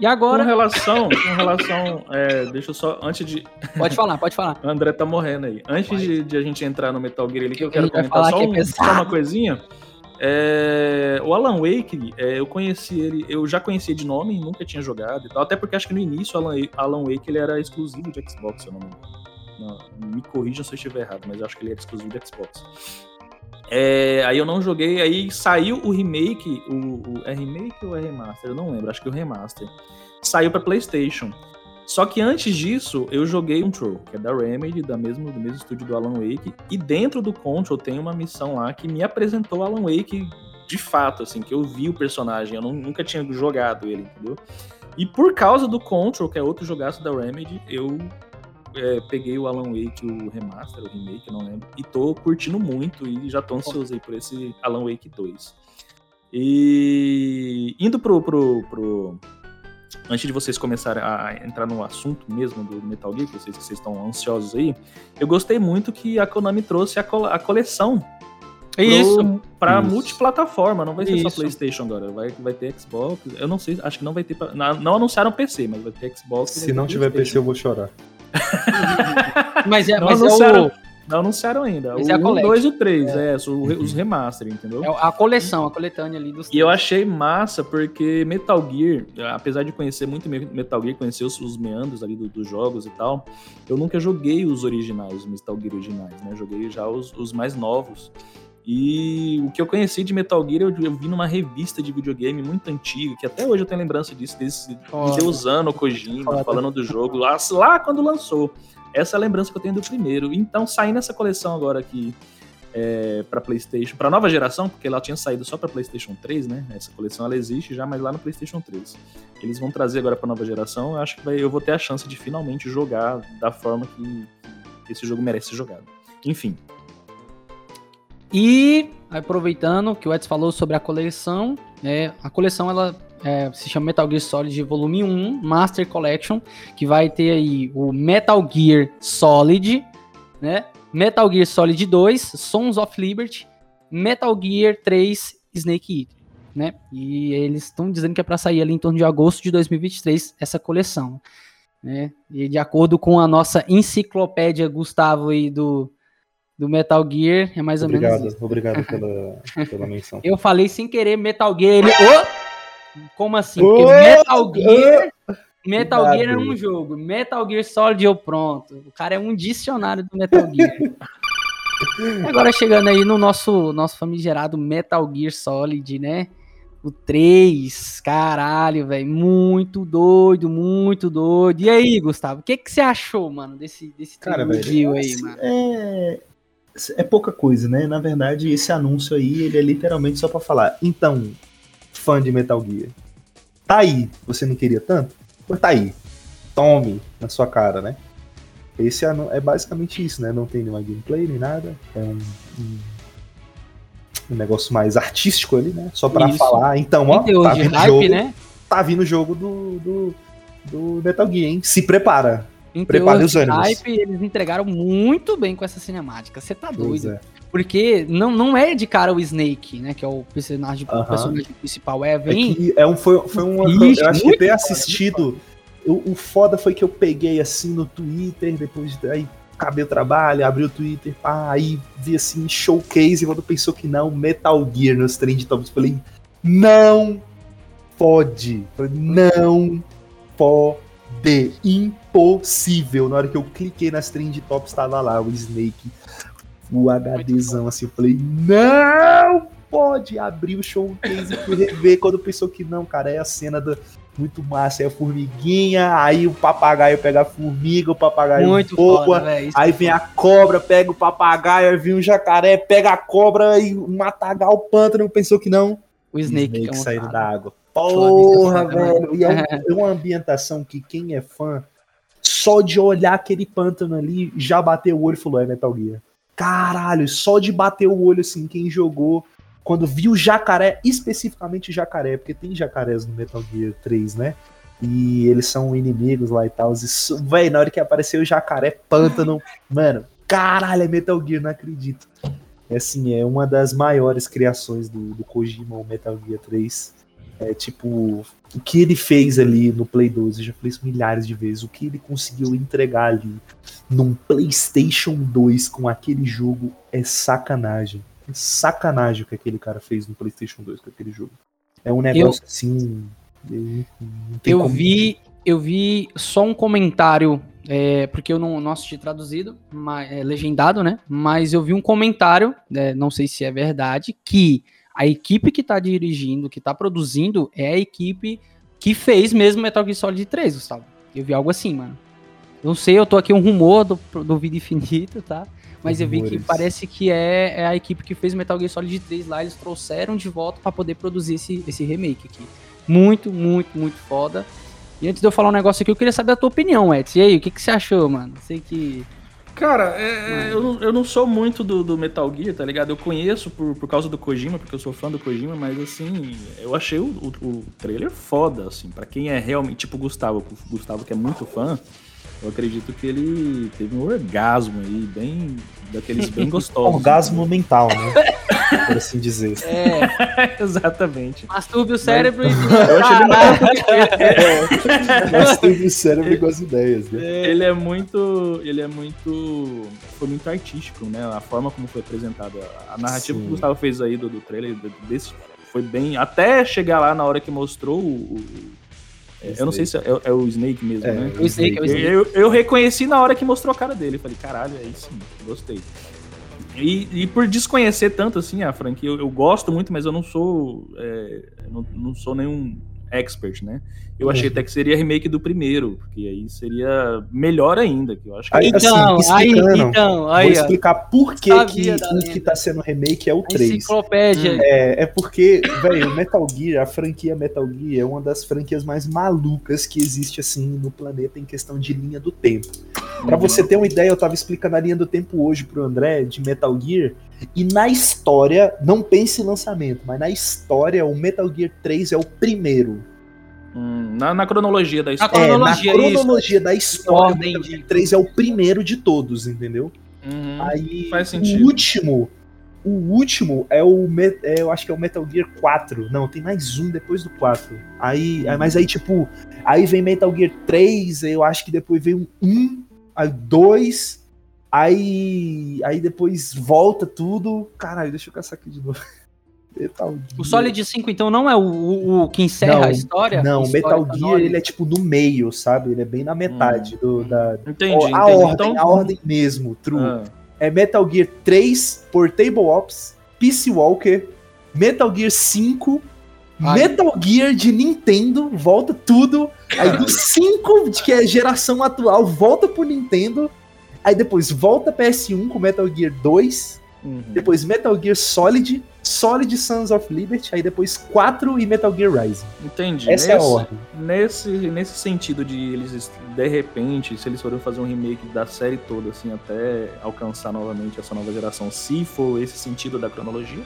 E agora. Com relação, com relação, é, deixa eu só, antes de, Pode falar, pode falar. o André tá morrendo aí. Antes de, de a gente entrar no Metal Gear ali, que eu quero comentar só, que é um- só uma coisinha. É, o Alan Wake, é, eu conheci ele, eu já conhecia de nome, nunca tinha jogado e tal, até porque acho que no início o Alan, Alan Wake ele era exclusivo de Xbox, se eu não me engano. Me corrijam se eu estiver errado, mas eu acho que ele era exclusivo de Xbox. É, aí eu não joguei, aí saiu o remake, o, o- é remake ou é remaster? Eu não lembro, acho que o remaster. Saiu pra PlayStation. Só que antes disso, eu joguei Control, que é da Remedy, da mesmo, do mesmo estúdio do Alan Wake. E dentro do Control tem uma missão lá que me apresentou Alan Wake de fato, assim, que eu vi o personagem. Eu não- nunca tinha jogado ele, entendeu? E por causa do Control, que é outro jogaço da Remedy, eu é, peguei o Alan Wake, o remaster, o remake, não lembro, e tô curtindo muito e já tô ansioso aí por esse Alan Wake 2. E indo pro, pro, pro- Antes de vocês começarem a entrar no assunto mesmo do Metal Gear, que vocês, que vocês estão ansiosos aí, eu gostei muito que a Konami trouxe a, cole- a coleção pro- Isso. pra Isso. multiplataforma, não vai ser só Isso. PlayStation agora, vai, vai ter Xbox. Eu não sei, acho que não vai ter. pra- Não, não anunciaram PC, mas vai ter Xbox. Se não tiver PC, eu vou chorar. Mas é, Não mas é, anunciaram, o, não anunciaram ainda. Mas o é a 1, collection. 2 e o 3, é, são os remaster, entendeu? é a coleção, a coletânea ali dos. E eu achei massa porque Metal Gear, apesar de conhecer muito Me- Metal Gear, conhecer os, os meandros ali do- dos jogos e tal, eu nunca joguei os originais, os Metal Gear originais, né? Joguei já os, os mais novos. E o que eu conheci de Metal Gear, eu, eu vi numa revista de videogame muito antiga, que até hoje eu tenho lembrança disso, desse Foda. deusando o Kojima, Foda. falando do jogo, lá, lá quando lançou. Essa é a lembrança que eu tenho do primeiro. Então, saindo essa coleção agora aqui é, para PlayStation, para nova geração, porque ela tinha saído só para PlayStation 3, né? Essa coleção ela existe já, mas lá no PlayStation 3. Eles vão trazer agora para nova geração. Eu acho que vai- eu vou ter a chance de finalmente jogar da forma que, que esse jogo merece ser jogado. Enfim, E aproveitando que o Edson falou sobre a coleção, é, a coleção ela é, se chama Metal Gear Solid Volume 1 Master Collection, que vai ter aí o Metal Gear Solid, né? Metal Gear Solid 2, Sons of Liberty, Metal Gear 3, Snake Eater, né? E eles estão dizendo que é para sair ali em torno de agosto de 2023 essa coleção, né? E de acordo com a nossa enciclopédia Gustavo aí do do Metal Gear, é mais ou menos Obrigado, isso. obrigado pela, pela menção. Eu falei sem querer Metal Gear, ele. Ô! Como assim? Porque Ô! Metal Gear. Metal. Gear é um jogo. Metal Gear Solid eu pronto. O cara é um dicionário do Metal Gear. Agora chegando aí no nosso, nosso famigerado Metal Gear Solid, né? O 3, caralho, velho. Muito doido, muito doido. E aí, Gustavo, o que, que você achou, mano, desse, desse Cara, velho, aí, mano? É, é pouca coisa, né? Na verdade, esse anúncio aí, ele é literalmente só pra falar. Então, fã de Metal Gear, tá aí. Você não queria tanto? Pois tá aí. Tome na sua cara, né? Esse é basicamente isso, né? Não tem nenhuma gameplay nem nada. É um, um, um negócio mais artístico ali, né? Só pra Isso. falar. Então, ó, tá vindo hype, jogo, né? tá vindo o jogo do, do, do Metal Gear, hein? Se prepara. Em Prepare os ânimos. hype, eles entregaram muito bem com essa cinemática. Você tá Pois doido. é. Porque não, não é de cara o Snake, né? Que é o personagem, o Aham. personagem principal. É, É, vem. que é um, foi, foi. Ixi, eu acho que ter assistido eu, o foda foi que eu peguei assim no Twitter, depois aí acabei o trabalho, abri o Twitter, pá, aí vi assim, showcase, e quando pensou que não, Metal Gear nos trend tops, falei, não pode, falei, não pode, impossível. Na hora que eu cliquei nas trend tops, tava lá o Snake, o HDzão, assim, eu falei, não pode abrir o showcase e rever quando pensou que não, cara, é a cena do muito massa, é a formiguinha, aí o papagaio pega a formiga, o papagaio muito voa, foda, aí é vem a cobra, pega o papagaio, aí vem um jacaré, pega a cobra e o matagal, o pântano, pensou que não. O Snake, Snake é saindo da água. Porra, velho. E é, é uma ambientação que quem é fã, só de olhar aquele pântano ali, já bateu o olho e falou, é Metal Gear. Caralho, só de bater o olho assim, quem jogou quando viu jacaré, especificamente jacaré, porque tem jacarés no Metal Gear 3, né? E eles são inimigos lá e tal. E, véi, na hora que apareceu o jacaré pântano, mano, caralho, é Metal Gear, não acredito. É assim, é uma das maiores criações do, do Kojima, o Metal Gear 3. É tipo, o que ele fez ali no Play 2, eu já falei isso milhares de vezes, o que ele conseguiu entregar ali num PlayStation 2 com aquele jogo é sacanagem sacanagem o que aquele cara fez no PlayStation 2 com aquele jogo. É um negócio eu, assim. eu como... vi, eu vi só um comentário, é, porque eu não, não assisti traduzido, mas, é, legendado, né? Mas eu vi um comentário, é, não sei se é verdade, que a equipe que tá dirigindo, que tá produzindo, é a equipe que fez mesmo Metal Gear Solid 3, Gustavo. Eu vi algo assim, mano. Não sei, eu tô aqui um rumor do, do Vida Infinito, tá? Mas eu vi que parece que é, é, a equipe que fez Metal Gear Solid 3 lá, eles trouxeram de volta para poder produzir esse, esse remake aqui. Muito, muito, muito foda. E antes de eu falar um negócio aqui, eu queria saber a tua opinião, Edson. E aí, o que, que você achou, mano? Sei que. Cara, é, é eu, eu não sou muito do, do, Metal Gear, tá ligado? Eu conheço por, por causa do Kojima, porque eu sou fã do Kojima, mas assim, eu achei o, o, o trailer foda, assim, para quem é realmente, tipo Gustavo, Gustavo que é muito fã, eu acredito que ele teve um orgasmo aí, bem. daqueles bem gostosos. orgasmo mental, né? Por assim dizer. É, exatamente. Masturbe o cérebro Mas... e. Eu ele é. Masturbe o cérebro com as ideias, né? É. Ele é muito. Ele é muito. Foi muito artístico, né? A forma como foi apresentada. A narrativa Sim. que o Gustavo fez aí do, do trailer desse foi bem. Até chegar lá na hora que mostrou o, é, eu não sei se é, é, o Snake mesmo, é, né? O Snake, é o Snake. Eu, eu, reconheci na hora que mostrou a cara dele. Falei, caralho, é isso, gostei. E, e, por desconhecer tanto assim a franquia, eu, eu gosto muito, mas eu não sou. É, não, não sou nenhum expert, né? Eu achei uhum. até que seria remake do primeiro, porque aí seria melhor ainda. Que eu acho que aí, então, assim, aí, então, aí, vou explicar por que, que o que tá sendo remake é o 3. Enciclopédia. É, é porque, velho, Metal Gear, a franquia Metal Gear é uma das franquias mais malucas que existe assim no planeta em questão de linha do tempo. Para uhum. você ter uma ideia, eu tava explicando a linha do tempo hoje pro André de Metal Gear, e na história, não pense em lançamento, mas na história, o Metal Gear 3 é o primeiro. Hum, na, na, cronologia da história. É, cronologia, na cronologia da história, o Metal Gear 3 é o primeiro de todos, entendeu? Uhum, Aí, o último, o último é o, é, eu acho que é o Metal Gear 4. Não, tem mais um depois do 4. Aí, uhum. mas aí tipo, aí vem Metal Gear 3, eu acho que depois vem um 1, aí 2, Aí, aí depois volta tudo. Caralho, deixa eu caçar aqui de novo. Metal o Solid 5, então, não é o, o, o que encerra não, a história? Não, o Metal Gear, ele é tipo no meio, sabe? Ele é bem na metade hum. do, da... Entendi, a entendi. Ordem, então... A ordem mesmo, true. Ah. É Metal Gear 3, Portable Ops, Peace Walker, Metal Gear 5, Ai. Metal Gear de Nintendo, volta tudo. Aí do 5, que é geração atual, volta pro Nintendo. Aí depois volta PS1 com Metal Gear 2. Uhum. Depois Metal Gear Solid, Solid Sons of Liberty, aí depois 4 e Metal Gear Rising. Entendi. Essa nesse, é a ordem. Nesse, nesse sentido de eles, de repente, se eles forem fazer um remake da série toda, assim, até alcançar novamente essa nova geração, se for esse sentido da cronologia,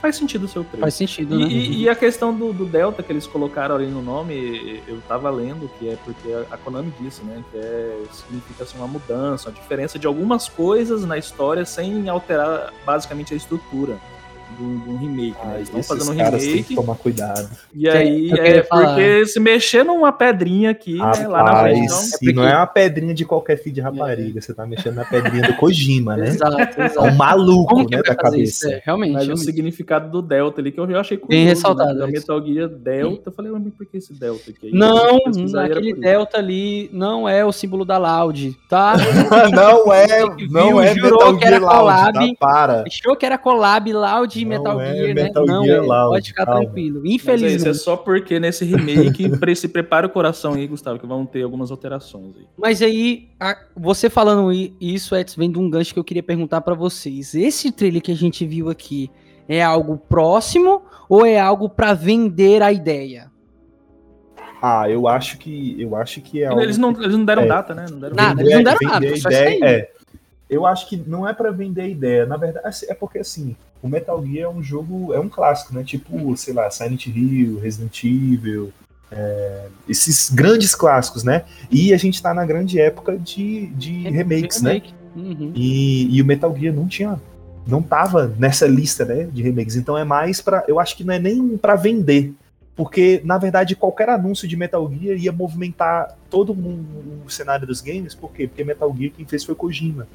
Faz sentido o seu trecho. Faz sentido, e, né? E, e, a questão do, do, Delta que eles colocaram ali no nome, eu tava lendo que é porque a Konami disse, né? Que é, significa assim, uma mudança, uma diferença de algumas coisas na história sem alterar basicamente a estrutura. Do, do remake, né? Ah, Eles estão esses fazendo um caras têm remake. que tomar cuidado. E aí, queria é falar. porque se mexer numa pedrinha aqui, né, lá na frente. Rapaz, Então, e não é uma pedrinha de qualquer filho de rapariga, você tá mexendo na pedrinha do Kojima, né? Exato, É exato. um maluco, né, da cabeça. É, realmente. mas o realmente. significado do Delta ali, que eu já achei curioso. Bem ressaltado, Né? Da Alex. Metal Gear Delta, eu falei, mas por que esse Delta aqui? Aí Não, aquele delta ali não é o símbolo da Loud, tá? não é, não viu, é jurou Metal que era Gear Loud, collab. tá? Para. Achou que era collab Loud Metal é Gear, Metal né? Não, Gear é. Loud, pode ficar calma. tranquilo. Mas é isso, é Infelizmente. só porque nesse remake, pre- se prepara o coração aí, Gustavo, que vão ter algumas alterações aí. Mas aí, a- você falando isso, Edson, vem de um gancho que eu queria perguntar pra vocês. Esse trailer que a gente viu aqui é algo próximo ou é algo pra vender a ideia? Ah, eu acho que eu acho que é algo Eles não, eles não deram É. data, né? Não deram Nada, data. eles não deram vender nada, a foi só ideia, isso aí. é. Eu acho que não é pra vender a ideia. Na verdade, assim, é porque assim, o Metal Gear é um jogo, é um clássico, né? Tipo, sei lá, Silent Hill, Resident Evil, é, esses grandes clássicos, né? E a gente tá na grande época de, de remakes, né? Remake. Uhum. E, e o Metal Gear não tinha, não tava nessa lista, né, de remakes. Então é mais pra, eu acho que não é nem pra vender, porque na verdade qualquer anúncio de Metal Gear ia movimentar todo mundo o cenário dos games. Por quê? Porque Metal Gear quem fez foi Kojima.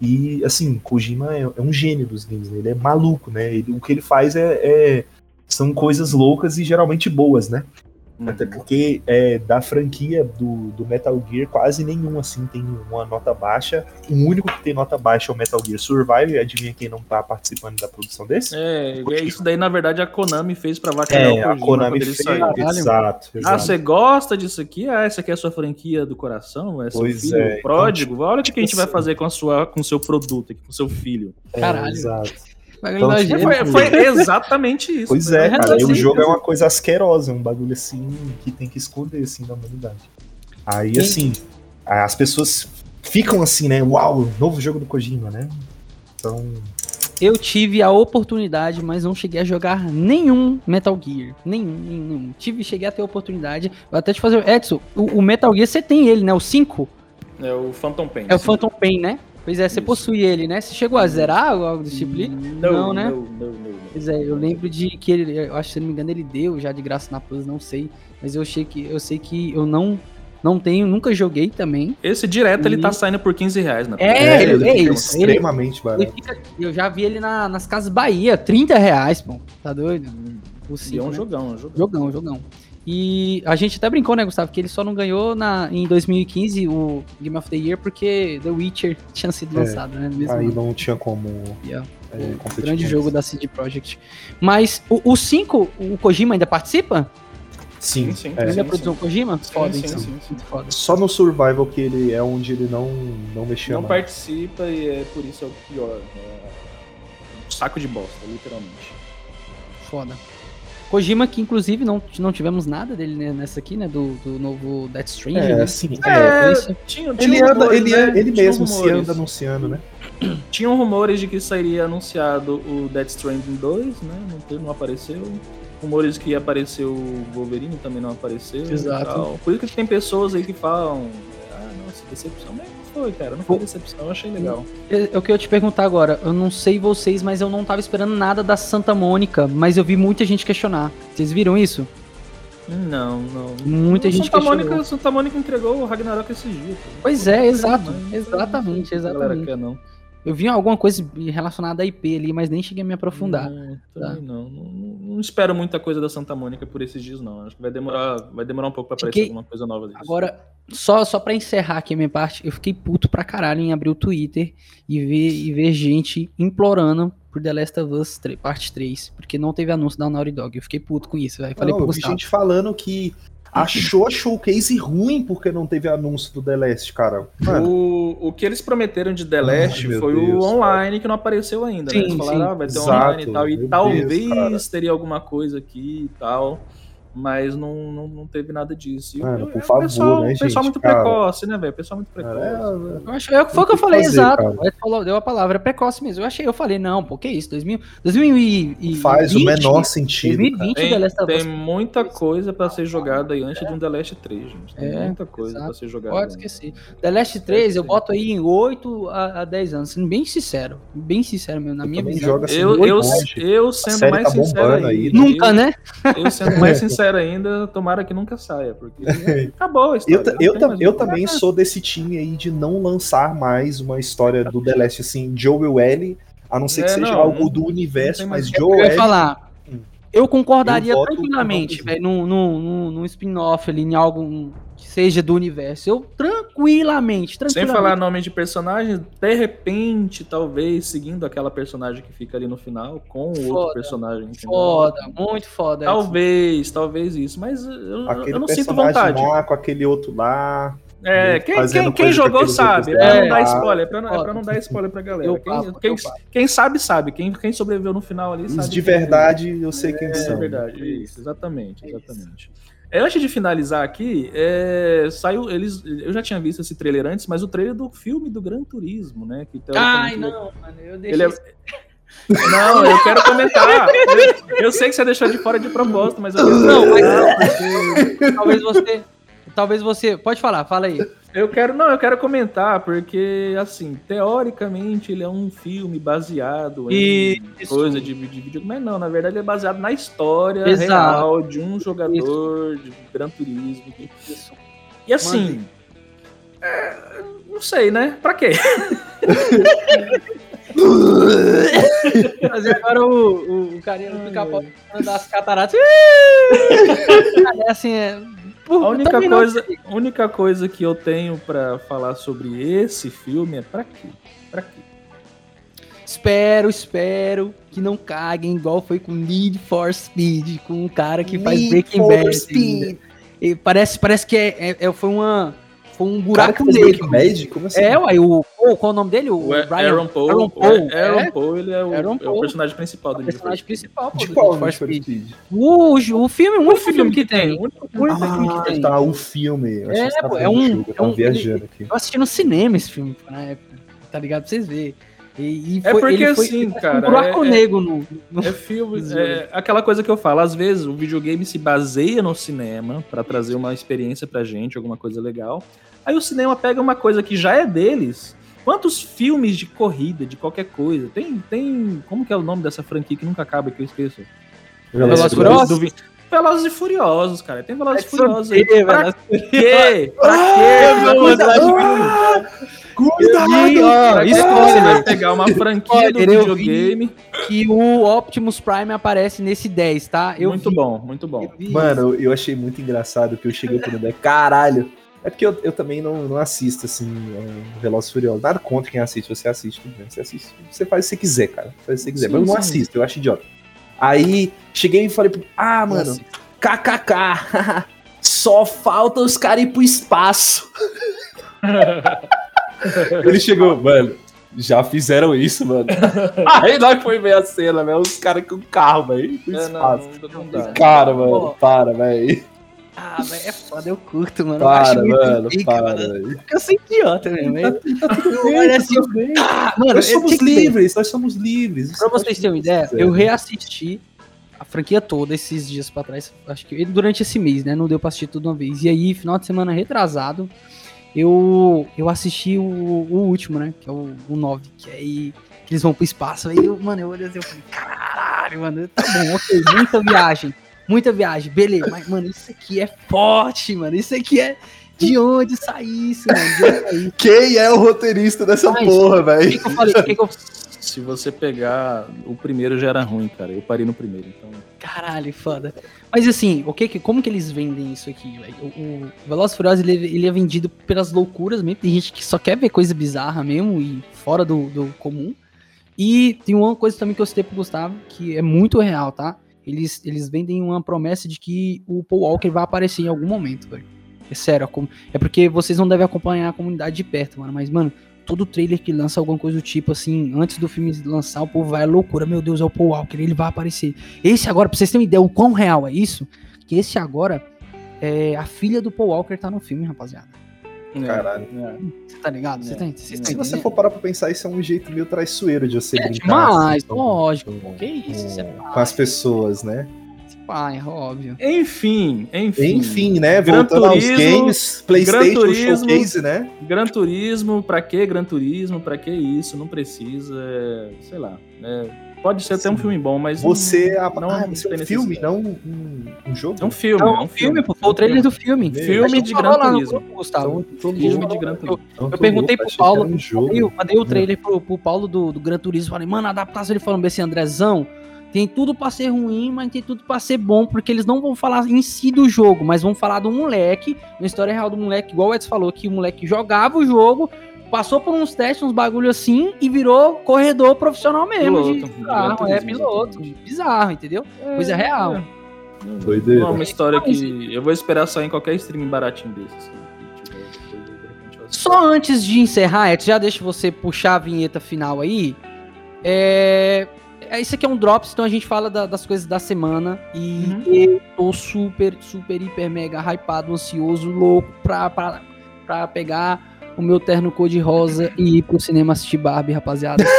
E assim, Kojima é, é um gênio dos games, né? ele é maluco, né? Ele- o que ele faz é, é- são coisas loucas e geralmente boas, né? Uhum. Até porque é, da franquia do, do Metal Gear, quase nenhum assim tem uma nota baixa. O único que tem nota baixa é o Metal Gear Survive. Adivinha quem não tá participando da produção desse? É, é isso daí, na verdade, a Konami fez pra vacinar o É, a Konami fez. saiu. Caralho. Exato, Ah, exato. você gosta disso aqui? Ah, essa aqui é a sua franquia do coração? É seu Pois filho é, então, pródigo? Olha o que, que a gente vai assim- fazer com, a sua, com o seu produto aqui, com o seu filho. É, Caralho. exato. Então, tipo. Foi, foi exatamente isso. Pois é, cara. E o jogo é uma coisa asquerosa, um bagulho assim que tem que esconder assim da humanidade. Aí, Sim. assim, as pessoas ficam assim, né? Uau, novo jogo do Kojima, né? Então, Eu tive a oportunidade, mas não cheguei a jogar nenhum Metal Gear. Nenhum, nenhum. Tive, cheguei a ter a oportunidade. Vou até te fazer. Edson, o, o Metal Gear você tem ele, né? O 5? É o Phantom Pain. É o sim. Phantom Pain, né? Pois é, você Isso. possui ele, né? Você chegou a zerar ou algo desse tipo ali? Não, Não, né? Não, não, não, não. Pois é, eu lembro de que ele, eu acho que se não me engano, ele deu já de graça na Plus, não sei. Mas eu achei que eu sei que eu não não tenho, nunca joguei também. Esse direto ele E- tá saindo por 15 reais na É, ele ele- é isso, ele- extremamente Ele barato. fica- eu já vi ele na- nas casas Bahia, 30 reais, pô. Tá doido? O E é um né? jogão, é um jogão. Jogão, jogão. E a gente até brincou, né, Gustavo, que ele só não ganhou na, em 2015 o Game of the Year porque The Witcher tinha sido É, lançado, né? mesmo Aí não tinha como Yeah. é, O competir grande jogo da CD Projekt. Mas o 5, o Kojima ainda participa? Sim, sim, é. Ele sim, é produção sim. Kojima? Foda, sim, então. sim, sim. Foda. Só no Survival que ele é onde ele não, não mexia Não mais. participa e é por isso é o pior. É um saco de bosta, literalmente. Foda. Kojima, que inclusive não, não tivemos nada dele né, nessa aqui, né? Do, do novo Death Stranding. É, né? assim, É, é, tinha, ele, anda, rumores, ele, né? é- ele Tinham mesmo se rumores. anda anunciando, né? Tinham rumores de que seria anunciado o Death Stranding 2, né? Não, não apareceu. Rumores que ia aparecer o Wolverine também não apareceu. Exato. Por isso que tem pessoas aí que falam. Ah, nossa, decepção. Mas não foi, cara. Não foi decepção. Eu achei legal. É, é o que eu ia te perguntar agora. Eu não sei vocês, mas eu não tava esperando nada da Santa Mônica. Mas eu vi muita gente questionar. Vocês viram isso? Não, não. Muita O gente Santa questionou. Mônica, Santa Mônica entregou o Ragnarok esses dias. Pois é, exato. Exatamente, a galera exatamente. quer, não. Eu vi alguma coisa relacionada a IP ali, mas nem cheguei a me aprofundar. Não, Tá. também não. Não, não- não espero muita coisa da Santa Mônica por esses dias, não. Acho que vai demorar, vai demorar um pouco pra aparecer Fiquei- alguma coisa nova disso. Agora, só, só pra encerrar aqui a minha parte, eu fiquei puto pra caralho em abrir o Twitter e ver, e ver gente implorando por The Last of Us 3, parte 3, porque não teve anúncio da Naughty Dog. Eu fiquei puto com isso, velho. Falei Não, pro eu vi Gustavo. gente falando que achou a showcase ruim porque não teve anúncio do The Last, cara. Mano, O, o que eles prometeram de The Last meu foi Deus, o online que não apareceu ainda, né? Sim, Eles falaram, sim. ah, vai ter Exato, online e tal, e Deus, talvez cara. teria alguma coisa aqui e tal. Mas não, não, não teve nada disso. E Mano, o- por o favor, pessoal, né, pessoal gente? muito Cara. precoce, né, velho? Pessoal muito precoce. É, Eu acho, eu, foi o que eu falei, fazer, exato. cara. Falou, deu a palavra, é precoce mesmo. Eu achei, eu falei, não, pô, que isso, 2000, 2020, faz o menor sentido. 2020 Tem, The Last of tem Us. muita coisa pra ser jogada aí antes de um The Last 3, gente. Tem É, muita coisa exato. pra ser jogada. Pode esquecer. The Last 3 eu boto aí em 8 a, a 10 anos, sendo bem sincero. Bem sincero mesmo, na minha visão. assim, Eu, eu, eu sendo mais tá sincero ainda, aí, Nunca, eu, né? eu sendo mais sincero ainda, tomara que nunca saia, porque acabou a história. Eu, eu, eu também sou desse time aí de não lançar mais uma história do The Last, assim, Joel L, a não ser que É, seja não, algo não- do universo, mas Joel ia L. falar. Hum. Eu concordaria Eu tranquilamente, velho, num, num, num, num spin-off ali, em algo que seja do universo. Eu tranquilamente, Sem tranquilamente. falar nome de personagem, de repente, talvez, seguindo aquela personagem que fica ali no final, com o outro personagem. entendeu? Foda, muito foda. Talvez, talvez isso, mas eu, Aquele eu não sinto personagem vontade. lá com aquele outro lá. É, quem, fazendo quem, quem coisa jogou sabe, é outros pra não dar spoiler, é pra não, é pra não dar spoiler pra galera. Eu Quem, quem, eu papo. quem sabe, sabe. Quem, quem sobreviveu no final ali sabe. Os de quem é. verdade, eu sei quem É são. verdade, isso, exatamente, É isso. É, antes de finalizar aqui, é, saiu, eles, eu já tinha visto esse trailer antes, mas o trailer do filme do Gran Turismo, né? Que Ai, teoricamente- não, mano, eu deixei. é... Não, eu quero comentar. Eu, eu sei que você deixou de fora de propósito, mas eu Não, mas talvez você. Talvez você. Pode falar, fala aí. Eu quero, não, eu quero comentar, porque, assim, teoricamente ele é um filme baseado em Isso. coisa de, de vídeo, mas não, na verdade ele é baseado na história Exato. real de um jogador de Gran Turismo. E assim, é, não sei, né? Pra quê? Fazer agora o, o, o carinha do pica-pau das cataratas. é assim, é. Por- A única coisa, única coisa que eu tenho pra falar sobre esse filme é pra quê? Pra quê? Espero, espero que não caguem igual foi com Need for Speed, com um cara que faz Need Breaking for Bad. E parece, parece que é, é- é- foi uma. Foi um cara que buraco fez negro. Bad? Como assim? É, uai, o. qual é o nome dele? O, O Brian, Aaron Paul, Aaron o Paul, Aaron é. Paul, ele é o, Aaron é o Paul. personagem principal do personagem principal pô, De qual Need for Speed. Speed? O, o filme, o único filme que tem. O único, o único filme que Ah, tem. tá, o filme. Eu É, que pô, é falando do um- jogo, eu é um- viajando aqui. Eu assisti no cinema esse filme na época. Tá ligado? Pra vocês verem. E, e É foi- porque ele foi- assim, cara, Um buraco é- é- negro no. no- É filme, é aquela coisa que eu falo, às vezes o videogame se baseia no cinema pra trazer uma experiência pra gente, alguma coisa legal. Aí o cinema pega uma coisa que já é deles. Quantos filmes de corrida, de qualquer coisa? Tem, tem, como que é o nome dessa franquia que nunca acaba que eu esqueço? Velozes É, e do- Velozes e Furiosos, cara. Tem Velozes e É Furiosos aí. sorteio, Pra velho. quê? Pra Ah, quê, meu cuidado! E, você spoiler, vai pegar uma franquia do videogame? que o Optimus Prime aparece nesse 10, tá? Eu muito vi, bom, muito bom. eu Mano, eu achei muito engraçado que eu cheguei pro Dedé. Caralho! É porque eu, eu também não, não assisto, assim, um Velozes e Furiosos. Nada contra quem assiste, você assiste. Você assiste, você faz o que você quiser, cara. Faz o que você quiser. Sim, Mas eu não sim. assisto, eu acho idiota. Aí, cheguei e falei, ah, mano, kkk, só falta os caras ir pro espaço. Ele chegou, mano, já fizeram isso, mano. Aí nós foi ver a cena, velho, os caras com carro, velho, pro É, não, espaço. não, não dá. Cara, mano, para, velho. Ah, mas é foda, eu curto, mano. eu acho Para, muito mano, pica, para, mano. velho. Eu sou idiota mesmo. Eu, eu olho assim, ah, mano, Nós eu somos livres, nós somos livres. Pra vocês terem uma ideia, eu reassisti a franquia toda esses dias pra trás. Acho que durante esse mês, né? Não deu pra assistir tudo uma vez. E aí, final de semana retrasado, eu, eu assisti o, o último, né? Que é o, o 9, que aí que eles vão pro espaço. Aí, eu, mano, eu olhei assim, eu falei, caralho, mano, tá bom, ok, muita viagem. Muita viagem, beleza. Mas, mano, isso aqui é forte, mano. Isso aqui é. De onde sai isso, mano? De onde sai isso? Quem é o roteirista dessa Mas, porra, O que, velho? que eu falei? Que, que eu. Se você pegar. O primeiro já era ruim, cara. Eu parei no primeiro. Então. Caralho, foda. Mas assim, o que, que- como que eles vendem isso aqui, velho? O, o Velozes e Furiosos, ele, ele é vendido pelas loucuras mesmo. Tem gente que só quer ver coisa bizarra mesmo e fora do, do comum. E tem uma coisa também que eu citei pro Gustavo, que é muito real, tá? Eles, eles vendem uma promessa de que o Paul Walker vai aparecer em algum momento, velho. É sério, é porque vocês não devem acompanhar a comunidade de perto, mano. Mas, mano, todo trailer que lança alguma coisa do tipo, assim, antes do filme lançar, o povo vai à loucura. Meu Deus, é o Paul Walker, ele vai aparecer. Esse agora, pra vocês terem uma ideia o quão real é isso, que esse agora, é, a filha do Paul Walker tá no filme, rapaziada. É, Caralho. Você tá ligado? Você É. tá, você tá Se você for parar pra pensar, isso é um jeito meio traiçoeiro de você É brincar. demais, assim, lógico. com- Que isso, é com, com as pessoas, né? pai, é óbvio. Enfim, enfim. Enfim, né? Gran Voltando aos Turismo, games, PlayStation Turismo. Showcase, né? Gran Turismo, pra que Gran Turismo? Pra que isso? Não precisa, é, sei lá. é, pode ser até um filme bom, mas Você, não, não ah, você é um filme, não um, um jogo? É um filme, Não, é um filme, pô, filme. foi o trailer do filme. Filme de falou Gran Turismo. grupo, Gustavo. Então, tô Filme louco. de Gran Turismo. Então, tô perguntei louco, pro Paulo, um jogo. Eu mandei o trailer pro, pro Paulo do, do Gran Turismo. Falei, mano, adaptação ele falando esse Andrezão. Tem tudo pra ser ruim, mas tem tudo pra ser bom, porque eles não vão falar em si do jogo, mas vão falar do moleque, uma história real do moleque, igual o Edson falou, que o moleque jogava o jogo, passou por uns testes, uns bagulho assim, e virou corredor profissional mesmo. Piloto, de carro, Gran é piloto. Bizarro, entendeu? Coisa real. Doideira. Não, é uma história que eu vou esperar sair em qualquer streaming baratinho desse. Assim. Só antes de encerrar, Edson, já deixa você puxar a vinheta final aí. É. é, Isso aqui é um Drops, então a gente fala da- das coisas da semana. E Uhum. eu tô super, super, hiper, mega hypado, ansioso, louco pra, pra, pra pegar o meu terno cor-de-rosa e ir pro cinema assistir Barbie, rapaziada.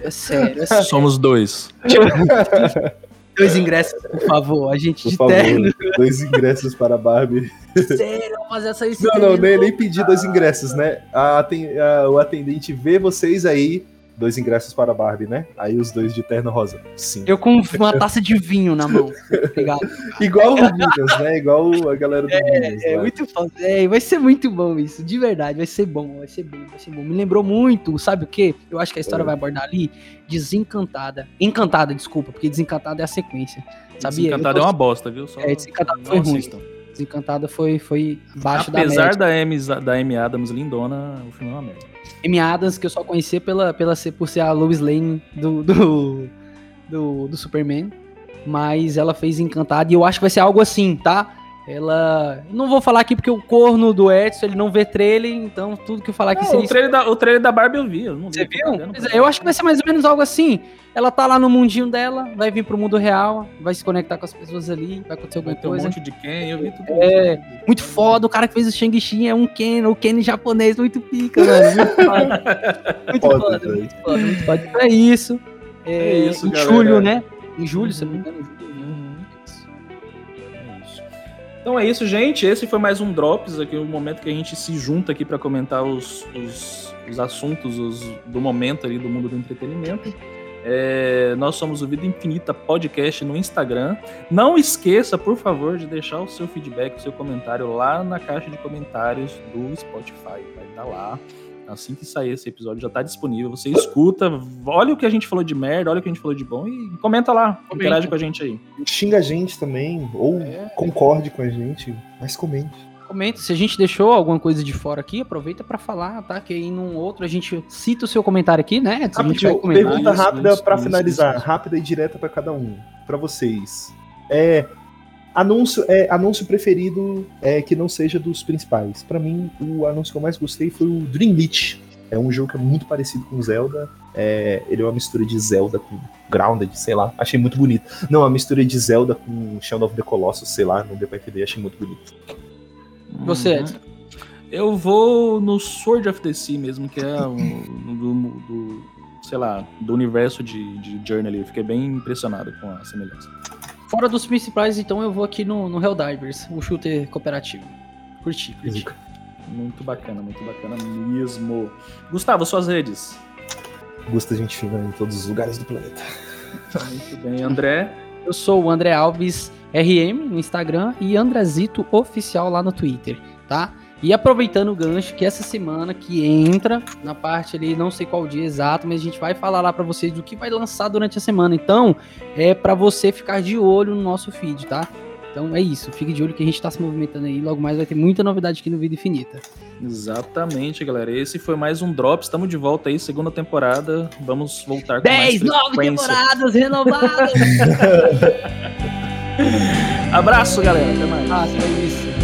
É sério, é sério. Somos dois. Dois ingressos, por favor. A gente Por de favor, terno. dois ingressos para a Barbie. Sério, rapaziada, essa Não, não, nem, nem pedi dois ingressos, né? A a- o atendente vê vocês aí, dois ingressos para a Barbie, né? Aí os dois de terno rosa. Sim. Eu com uma taça de vinho na mão. Obrigado. Igual o Minions, né? Igual a galera do Minions. É lá. muito foda. É, vai ser muito bom isso, de verdade. Vai ser bom, vai ser bom, vai ser bom. Me lembrou muito, sabe o quê? Eu acho que a história É. vai abordar ali. Desencantada. Encantada, desculpa, porque Desencantada é a sequência. Sabia? Desencantado Eu é uma bosta, viu? Só É, Desencantado não foi ruim. assistam. Desencantada foi, foi abaixo da Apesar média. da Amy, da Amy Adams lindona, o filme é uma merda. Amy Adams, que eu só conhecia pela, pela, ser- por ser a Lois Lane do, do, do, do Superman. Mas ela fez Encantada e eu acho que vai ser algo assim, tá? Ela. Não vou falar aqui porque o corno do Edson ele não vê trailer, então tudo que eu falar aqui Não, seria. o, trailer da, o trailer da Barbie eu vi. Eu não Você vi, tô viu? é, eu acho que vai ser mais ou menos algo assim. Ela tá lá no mundinho dela, vai vir pro mundo real, vai se conectar com as pessoas ali, vai acontecer alguma Vai ter um coisa. monte de Ken, eu vi tudo É, isso. Muito foda, o cara que fez o Shang-Chi é um Ken, o Ken japonês, muito pica, mano. Muito foda. Muito Foda, foda, velho. muito foda, muito foda. Então é isso. É, É isso, em galera. julho, né? Em julho, se eu não me Uhum. engano, Então é isso, gente. Esse foi mais um Drops aqui, o momento que a gente se junta aqui para comentar os, os, os assuntos os- do momento ali do mundo do entretenimento. É, nós somos o Vida Infinita Podcast no Instagram. Não esqueça, por favor, de deixar o seu feedback, o seu comentário lá na caixa de comentários do Spotify. Vai estar lá. Assim que sair esse episódio já está disponível. Você escuta, olha o que a gente falou de merda, olha o que a gente falou de bom e comenta lá. Comenta. Interage com a gente aí. Xinga a gente também, ou É. concorde com a gente, mas comente. Comenta, se a gente deixou alguma coisa de fora aqui, aproveita pra falar, tá? Que aí num outro a gente cita o seu comentário aqui, né? A gente vai Rapidinho, comentar. pergunta rápida isso, pra isso, finalizar, isso. rápida e direta pra cada um, Pra vocês. É anúncio, é anúncio preferido é que não seja dos principais. Pra mim, o anúncio que eu mais gostei foi o Dreamlit. É um jogo que é muito parecido com Zelda. É, ele é uma mistura de Zelda com Grounded, sei lá. Achei muito bonito. Não, uma mistura de Zelda com Shadow of the Colossus, sei lá, não deu pra entender, achei muito bonito. Você, Uhum. Edson? Eu vou no Sword of the Sea mesmo, que é um, do, do- sei lá, do universo de, de Journey. Eu fiquei bem impressionado com a semelhança. Fora dos principais, então eu vou aqui no, no Helldivers, o shooter cooperativo. Curti, curti. Muito bacana, muito bacana mesmo. Gustavo, suas redes. Gosto da gente fina em todos os lugares do planeta. Muito bem, André. Eu sou o André Alves RM no Instagram e Andrezito Oficial lá no Twitter, tá? E aproveitando o gancho que essa semana que entra na parte ali, não sei qual dia exato, mas a gente vai falar lá pra vocês do que vai lançar durante a semana. Então, é pra você ficar de olho no nosso feed, tá? Então é isso, fique de olho que a gente tá se movimentando aí, logo mais vai ter muita novidade aqui no Vida Infinita. Exatamente, galera. Esse foi mais um Drops. Estamos de volta aí, segunda temporada. Vamos voltar com mais 10, 9 frequência. temporadas renovadas! Abraço, galera. Até mais. ah, é isso.